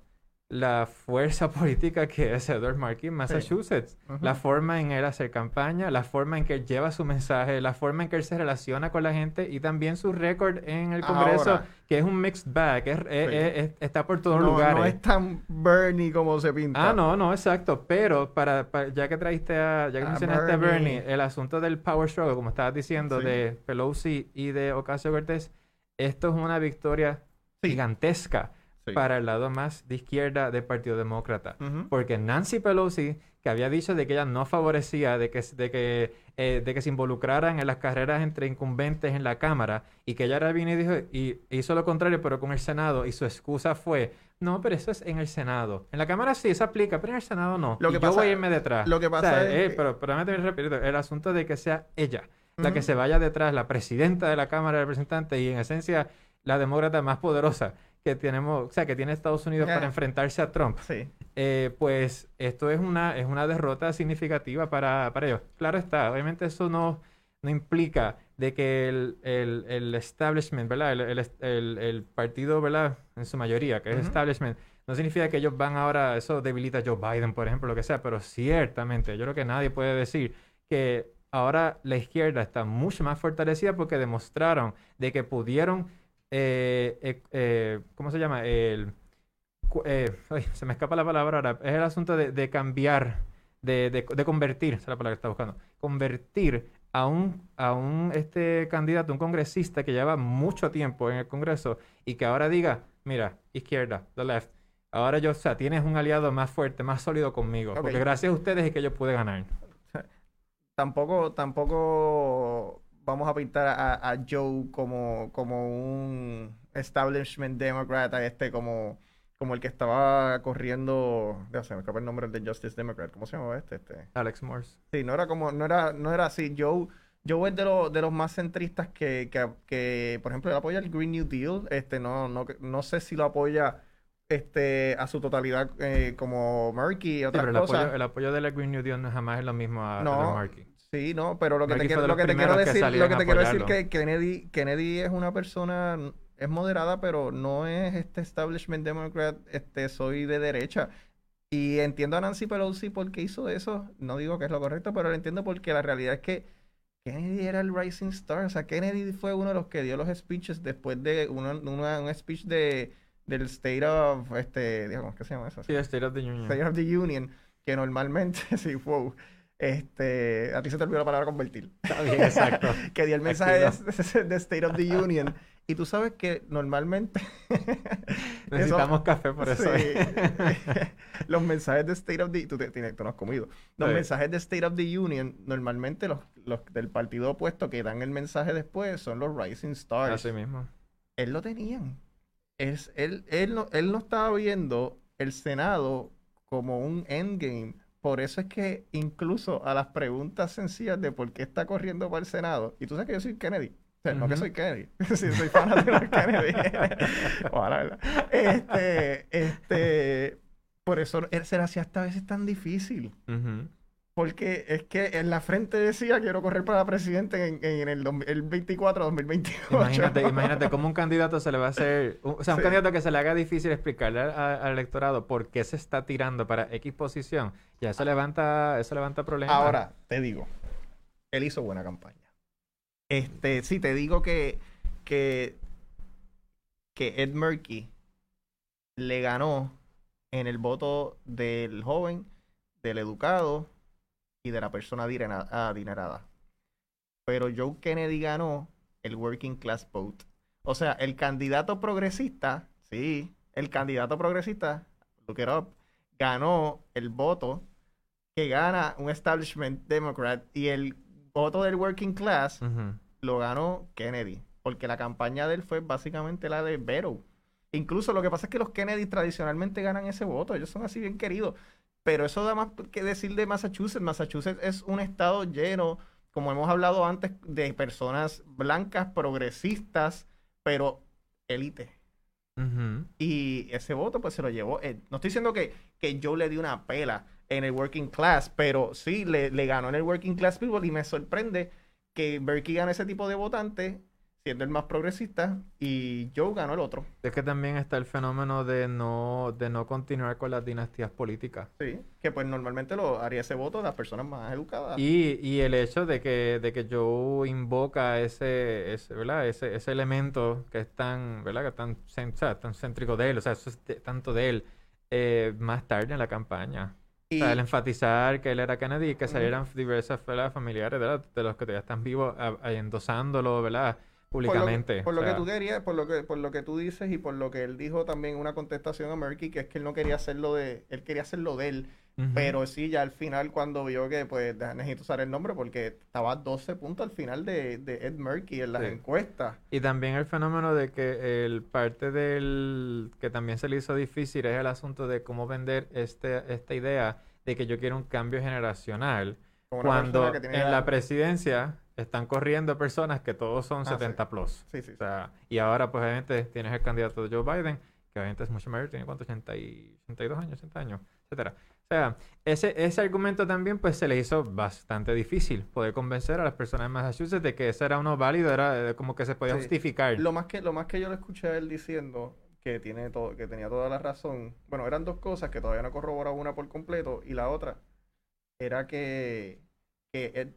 la fuerza política que es Edward Markey en Massachusetts. La forma en él hacer campaña, la forma en que él lleva su mensaje, la forma en que él se relaciona con la gente y también su récord en el Congreso, Ahora. que es un mixed bag, es- es- Sí. es- es- está por todos no, lugares. no es tan Bernie como se pinta. Ah, no, no, exacto. Pero para, para- ya que traíste a, ya que A mencionaste a Bernie. Bernie, el asunto del power struggle, como estabas diciendo, Sí. de Pelosi y de Ocasio-Cortez, esto es una victoria gigantesca Sí. para el lado más de izquierda del Partido Demócrata. Porque Nancy Pelosi, que había dicho de que ella no favorecía de que, de que, eh, de que se involucraran en las carreras entre incumbentes en la Cámara, y que ella ahora vino y dijo, y hizo lo contrario, pero con el Senado, y su excusa fue, no, pero eso es en el Senado. En la Cámara sí, eso aplica, pero en el Senado no. Lo y que yo pasa- voy a irme detrás. lo que O sea, pasa es eh, que- pero, repetir, el asunto de que sea ella la que se vaya detrás, la presidenta de la Cámara de Representantes y en esencia la demócrata más poderosa que tenemos, o sea, que tiene Estados Unidos para Ya. enfrentarse a Trump, Sí. eh, pues esto es una, es una derrota significativa para, para ellos. Claro está, obviamente eso no, no implica de que el, el, el establishment, ¿verdad? El, el, partido, ¿verdad? En su mayoría, que es Ujú. establishment, no significa que ellos van ahora, eso debilita a Joe Biden, por ejemplo, lo que sea, pero ciertamente, yo creo que nadie puede decir que ahora la izquierda está mucho más fortalecida porque demostraron de que pudieron, eh, eh, eh, ¿cómo se llama? El, cu- ay, se me escapa la palabra ahora, es el asunto de, de cambiar, de, de, de convertir, esa es la palabra que estaba buscando, convertir a un, a un este candidato, un congresista que lleva mucho tiempo en el Congreso y que ahora diga, mira, izquierda, the left, ahora yo, o sea, tienes un aliado más fuerte, más sólido conmigo, porque gracias a ustedes es que yo pude ganar. Tampoco, tampoco vamos a pintar a, a Joe como, como un establishment democrat, a este como, como el que estaba corriendo, ya se me escapa el nombre del Justice Democrat, ¿cómo se llama este? este? Alex Morse. Sí, no era como, no era, no era así. Joe, Joe es de, los de los más centristas que, que, que, por ejemplo, él apoya el Green New Deal. Este, no, no, no sé si lo apoya este, a su totalidad eh, como Murky y Sí, otras pero el cosas. apoyo, el apoyo de la Green New Deal no jamás es lo mismo a, a No, Edward Markey. Sí, no, pero lo que te quiero, lo que te quiero primeros que decir, lo que te quiero decir que Kennedy, Kennedy es una persona, es moderada, pero no es este establishment democrat, este, soy de derecha. Y entiendo a Nancy Pelosi por qué hizo eso. No digo que es lo correcto, pero lo entiendo porque la realidad es que Kennedy era el rising star. O sea, Kennedy fue uno de los que dio los speeches después de una- un speech de, del State of, este, digamos, ¿qué se llama eso? Sí, State of the Union. State of the Union, que normalmente, sí, wow, este, a ti se te olvidó la palabra convertir. Está bien, exacto. que dio el mensaje de, de State of the Union. Y tú sabes que normalmente... Necesitamos eso- café por eso. sí. los mensajes de State of the... Tú, te- tú no has comido. Los Sí. mensajes de State of the Union, normalmente los, los del partido opuesto que dan el mensaje después son los Rising Stars. Así mismo. Él lo tenían. Es, él, él, no, él no estaba viendo el Senado como un endgame. Por eso es que incluso a las preguntas sencillas de por qué está corriendo para el Senado, y tú sabes que yo soy Kennedy. O sea, no que soy Kennedy, sí, soy fanático de Kennedy. ¿verdad? Este, este, por eso él se le hacía hasta a veces tan difícil. Ujú. Porque es que en la frente decía quiero correr para presidente en, en el, dos- el 24 2028. Imagínate, imagínate cómo un candidato se le va a hacer, o sea, un Sí. candidato que se le haga difícil explicarle al, al electorado por qué se está tirando para X posición, ya eso levanta, eso levanta problemas. Ahora, te digo, él hizo buena campaña. Este, sí, te digo que, que, que Ed Murky le ganó en el voto del joven, del educado y de la persona adinerada. Pero Joe Kennedy ganó el working class vote. O sea, el candidato progresista, sí, el candidato progresista, look it up, ganó el voto que gana un establishment democrat y el voto del working class lo ganó Kennedy, porque la campaña de él fue básicamente la de Beto. Incluso lo que pasa es que los Kennedy tradicionalmente ganan ese voto, ellos son así bien queridos. Pero eso da más que decir de Massachusetts. Massachusetts es un estado lleno, como hemos hablado antes, de personas blancas, progresistas, pero élite. Y ese voto pues se lo llevó. eh, no estoy diciendo que, que Joe le dio una pela en el working class, pero sí le, le ganó en el working class people y me sorprende que Berkey gane ese tipo de votante, siendo el más progresista, y Joe ganó el otro. Es que también está el fenómeno de no, de no continuar con las dinastías políticas. Sí, que pues normalmente lo haría ese voto las personas más educadas. Y, y el hecho de que, de que Joe invoca ese, ese, ¿verdad? Ese, ese elemento que es tan, ¿verdad? Que es tan, o sea, tan céntrico de él, o sea, eso es de- tanto de él, eh, más tarde en la campaña. Y- O sea, el enfatizar que él era Kennedy y que salieran diversas ¿verdad? familiares ¿verdad? de los que todavía están vivos a- a- endosándolo, ¿verdad? Por lo que- Públicamente. Por lo, que sea, tú querías, por lo que, por lo que tú dices y por lo que él dijo también en una contestación a Merky, que es que él no quería hacerlo de, él quería hacerlo de él. Pero sí, ya al final cuando vio que pues necesito usar el nombre porque estaba a 12 puntos al final de, de Ed Murky en las Sí. encuestas. Y también el fenómeno de que el parte del que también se le hizo difícil es el asunto de cómo vender este, esta idea de que yo quiero un cambio generacional cuando en la presidencia están corriendo personas que todos son Ah, sí. 70 plus. Sí, sí, O sea, y ahora pues obviamente tienes el candidato Joe Biden, que obviamente es mucho mayor, tiene cuánto, 80 y, 82 años, 80 años, etcétera. O sea, ese, ese argumento también pues se le hizo bastante difícil poder convencer a las personas de Massachusetts de que ese era uno válido, era eh, como que se podía Sí. justificar. Lo más que, lo más que yo le escuché a él diciendo que tiene todo, que tenía toda la razón. Bueno, eran dos cosas que todavía no corroboraba una por completo, y la otra era que, que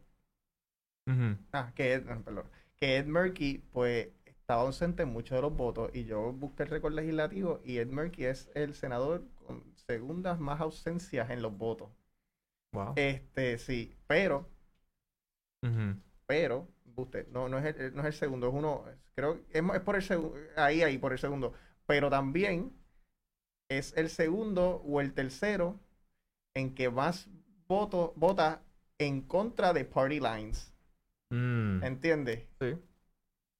Ah, que Ed, ah, perdón, que Ed Murky, pues, estaba ausente en muchos de los votos. Y yo busqué el récord legislativo y Ed Murky es el senador con segundas más ausencias en los votos. Wow. Este, sí, pero pero usted no no es el, no es el segundo es uno creo es, es por el segundo ahí ahí por el segundo pero también es el segundo o el tercero en que más voto vota en contra de party lines Mm. ¿entiendes? Sí.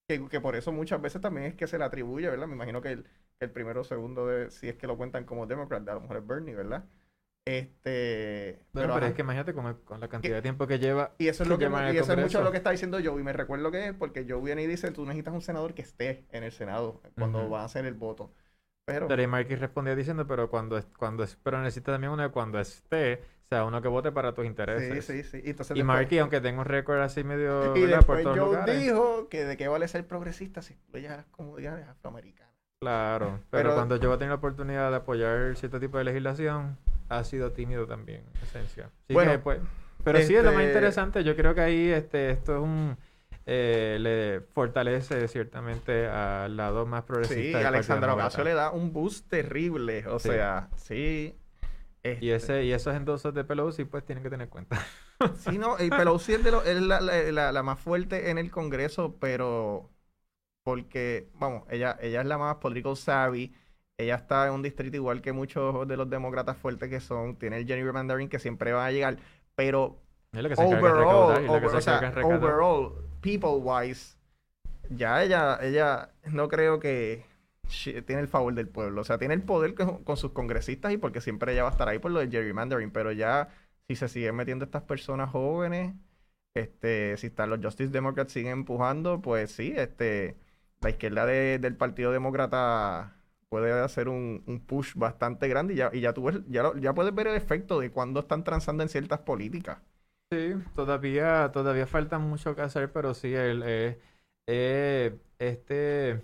que, que por eso muchas veces también es que se le atribuye ¿verdad? me imagino que el, el primero o segundo de, si es que lo cuentan como democrat a lo mejor es Bernie ¿verdad? este Bueno, pero es que imagínate con, el- con la cantidad de tiempo que lleva. Y eso es lo que y eso es mucho lo que está diciendo Joe. Y me recuerdo que es porque Joe viene y dice, tú necesitas un senador que esté en el Senado cuando Ujú. va a hacer el voto. Pero, Markey respondía diciendo, pero cuando es, cuando es, pero necesita también uno que cuando esté, o sea, uno que vote para tus sí, intereses. sí, sí. Y, entonces Y después- Markey, aunque tenga un récord así medio y por después todos Joe lugares. dijo que de qué vale ser progresista si excluye a las comunidades afroamericanas. Claro, pero, Pero- cuando yo he tenido la oportunidad de apoyar cierto tipo de legislación, ha sido tímido también, en esencia. Así Bueno, que, pues, pero sí es lo más este- interesante. Yo creo que ahí este, esto es un eh, le fortalece ciertamente al lado más progresista. Sí, Alexandra. Ocasio le da un boost terrible. O Sí. sea, sí. Y, este, ese, y esos endosos de Pelosi, pues tienen que tener cuenta. Sí, no, y Pelosi es, de lo- es la, la- la- la más fuerte en el Congreso, pero porque, vamos, ella, ella es la más political savvy. Ella está en un distrito igual que muchos de los demócratas fuertes que son. Tiene el Jenny Mandarin que siempre va a llegar. Pero overall, y people wise, ya ella, ella no creo que tiene el favor del pueblo. O sea, tiene el poder con, sus congresistas y porque siempre ella va a estar ahí por lo de gerrymandering. Pero ya, si se siguen metiendo estas personas jóvenes, este, si están los Justice Democrats siguen empujando, pues sí, este, la izquierda de- del Partido Demócrata puede hacer un, push bastante grande y ya, y ya tú ya, ya puedes ver el efecto de cuando están transando en ciertas políticas. Sí, todavía, todavía falta mucho que hacer, pero sí, el, eh, eh, este,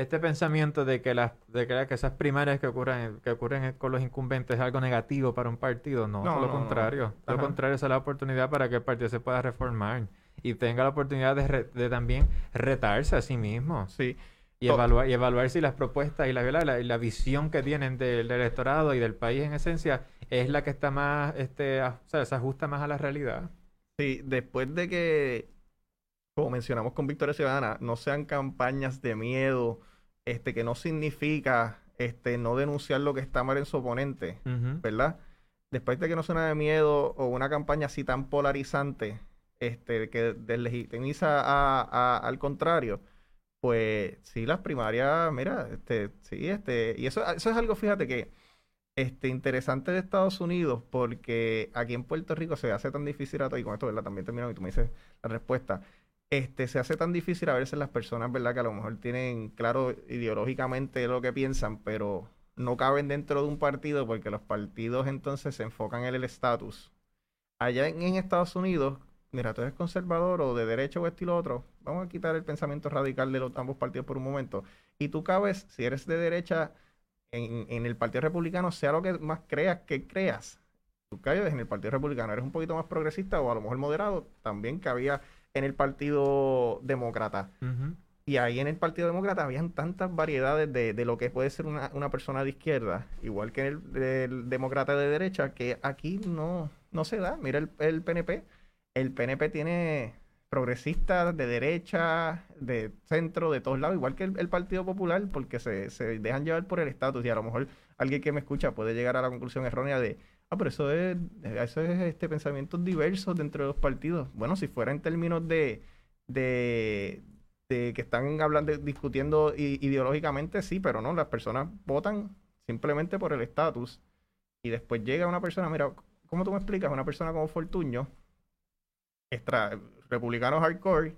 este pensamiento de que las, de que, que esas primarias que ocurren, que ocurren con los incumbentes es algo negativo para un partido, no, No, lo no, contrario. Lo contrario, es la oportunidad para que el partido se pueda reformar y tenga la oportunidad de, re- de también retarse a sí mismo Sí. y To- evaluar, y evaluar si las propuestas y la, la, la- la visión que tienen del, del electorado y del país en esencia es la que está más, este, a- o sea, se ajusta más a la realidad. Sí, después de que, como mencionamos con Victoria Ciudadana, no sean campañas de miedo, este, que no significa este, no denunciar lo que está mal en su oponente. ¿verdad? Después de que no sea una de miedo o una campaña así tan polarizante, este, que deslegitimiza a, al contrario, pues sí, las primarias, mira, este, sí, este, y eso, eso es algo, fíjate que este, interesante de Estados Unidos, porque aquí en Puerto Rico se hace tan difícil a todo, y con esto, ¿verdad? También termino y tú me dices la respuesta. Este, se hace tan difícil a veces las personas, ¿verdad? Que a lo mejor tienen claro ideológicamente lo que piensan, pero no caben dentro de un partido porque los partidos entonces se enfocan en el estatus. Allá en, Estados Unidos, mira, tú eres conservador o de derecha o estilo otro, vamos a quitar el pensamiento radical de los ambos partidos por un momento. Y tú cabes, si eres de derecha, en, en el Partido Republicano, sea lo que más creas que creas. Tú cabes en el Partido Republicano, eres un poquito más progresista o a lo mejor moderado, también cabía en el Partido Demócrata. Y ahí en el Partido Demócrata habían tantas variedades de, de lo que puede ser una, una, persona de izquierda, igual que en el, demócrata de derecha, que aquí no, no se da. Mira el, el PNP. El PNP tiene progresistas de derecha, de centro, de todos lados, igual que el, Partido Popular, porque se, se, dejan llevar por el estatus. Y a lo mejor alguien que me escucha puede llegar a la conclusión errónea de, ah, pero eso es, eso es este pensamientos diversos dentro de los partidos. Bueno, si fuera en términos de, de que están hablando, discutiendo ideológicamente, sí, pero no, las personas votan simplemente por el estatus. Y después llega una persona, mira, ¿cómo tú me explicas? Una persona como Fortuño, extra, republicano hardcore,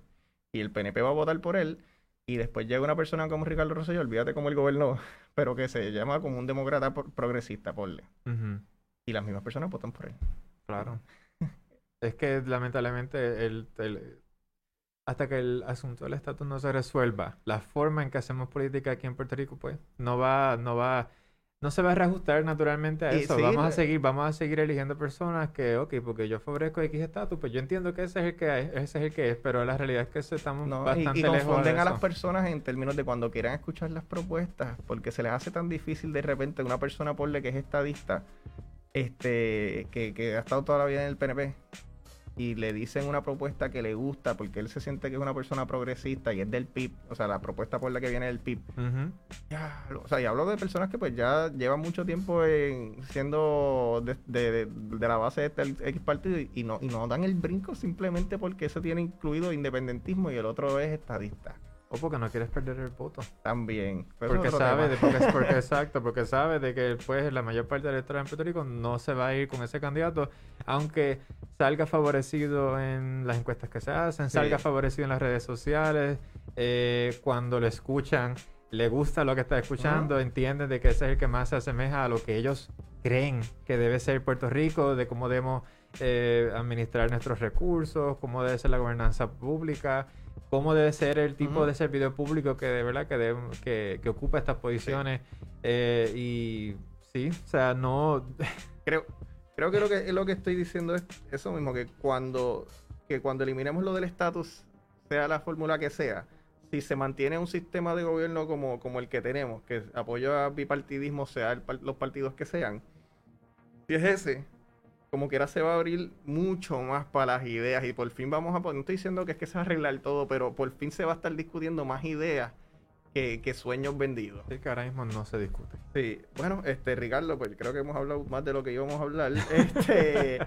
y el PNP va a votar por él, y después llega una persona como Ricardo Rosselló, olvídate cómo él gobernó, pero que se llama como un demócrata progresista, por él. Y las mismas personas votan por él. Claro. es que lamentablemente el hasta que el asunto del estatus no se resuelva, la forma en que hacemos política aquí en Puerto Rico, pues, no va, no va, no se va a reajustar naturalmente a eso. vamos a seguir, vamos a seguir eligiendo personas que, ok, porque yo favorezco X estatus, pues yo entiendo que ese es el que es, ese es el que es, pero la realidad es que estamos bastante y, y confunden a las personas en términos de cuando quieran escuchar las propuestas, porque se les hace tan difícil de repente una persona porle que es estadista, este, que, que ha estado toda la vida en el PNP y le dicen una propuesta que le gusta porque él se siente que es una persona progresista y es del PIB, o sea, la propuesta por la que viene del PIB. ya, o sea, y hablo de personas que pues ya llevan mucho tiempo en, siendo de, de, de, la base de este X partido y, no, y no dan el brinco simplemente porque eso tiene incluido independentismo y el otro es estadista. O porque no quieres perder el voto. También. porque sabe, de, porque, exacto, porque sabe de que pues la mayor parte del electorado en Puerto Rico no se va a ir con ese candidato, aunque salga favorecido en las encuestas que se hacen, salga favorecido en las redes sociales, eh, cuando lo escuchan, le gusta lo que está escuchando, entienden de que ese es el que más se asemeja a lo que ellos creen que debe ser Puerto Rico, de cómo debemos eh, administrar nuestros recursos, cómo debe ser la gobernanza pública cómo debe ser el tipo de servidor público que de verdad que, que, ocupa estas posiciones. Eh, y sí, o sea, no... creo, creo que lo que lo que estoy diciendo es eso mismo, que cuando, que cuando eliminemos lo del estatus, sea la fórmula que sea, si se mantiene un sistema de gobierno como, como el que tenemos, que apoya bipartidismo, sea los partidos que sean, si es ese, como quiera se va a abrir mucho más para las ideas y por fin vamos a poder, no estoy diciendo que es que se va a arreglar todo, pero por fin se va a estar discutiendo más ideas que, sueños vendidos. Sí, que ahora mismo no se discute. Sí, bueno, este Ricardo, pues creo que hemos hablado más de lo que íbamos a hablar. Este,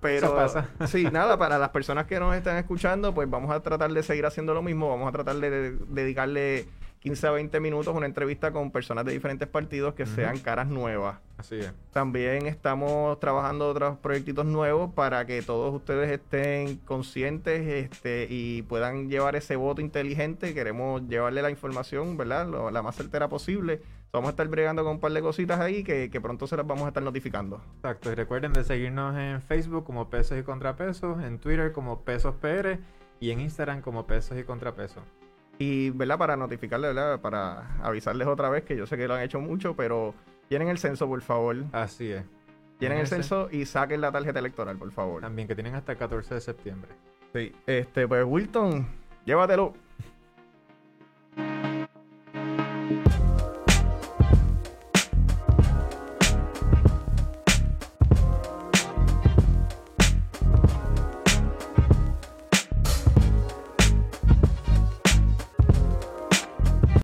pero pasa. sí, nada, para las personas que nos están escuchando, pues vamos a tratar de seguir haciendo lo mismo, vamos a tratar de dedicarle 15 a 20 minutos una entrevista con personas de diferentes partidos que sean caras nuevas. Así es. También estamos trabajando otros proyectitos nuevos para que todos ustedes estén conscientes este, y puedan llevar ese voto inteligente. Queremos llevarle la información, ¿verdad? la más certera posible. Vamos a estar bregando con un par de cositas ahí que, que, pronto se las vamos a estar notificando. Exacto. Y recuerden de seguirnos en Facebook como Pesos y Contrapesos, en Twitter como Pesos PR y en Instagram como Pesos y Contrapesos. Y, ¿verdad? Para notificarles, ¿verdad? Para avisarles otra vez que yo sé que lo han hecho mucho, pero llenen el censo, por favor. Así es. Llenen el censo y saquen la tarjeta electoral, por favor. También, que tienen hasta el 14 de septiembre. Sí. Este, pues, Wilton, llévatelo.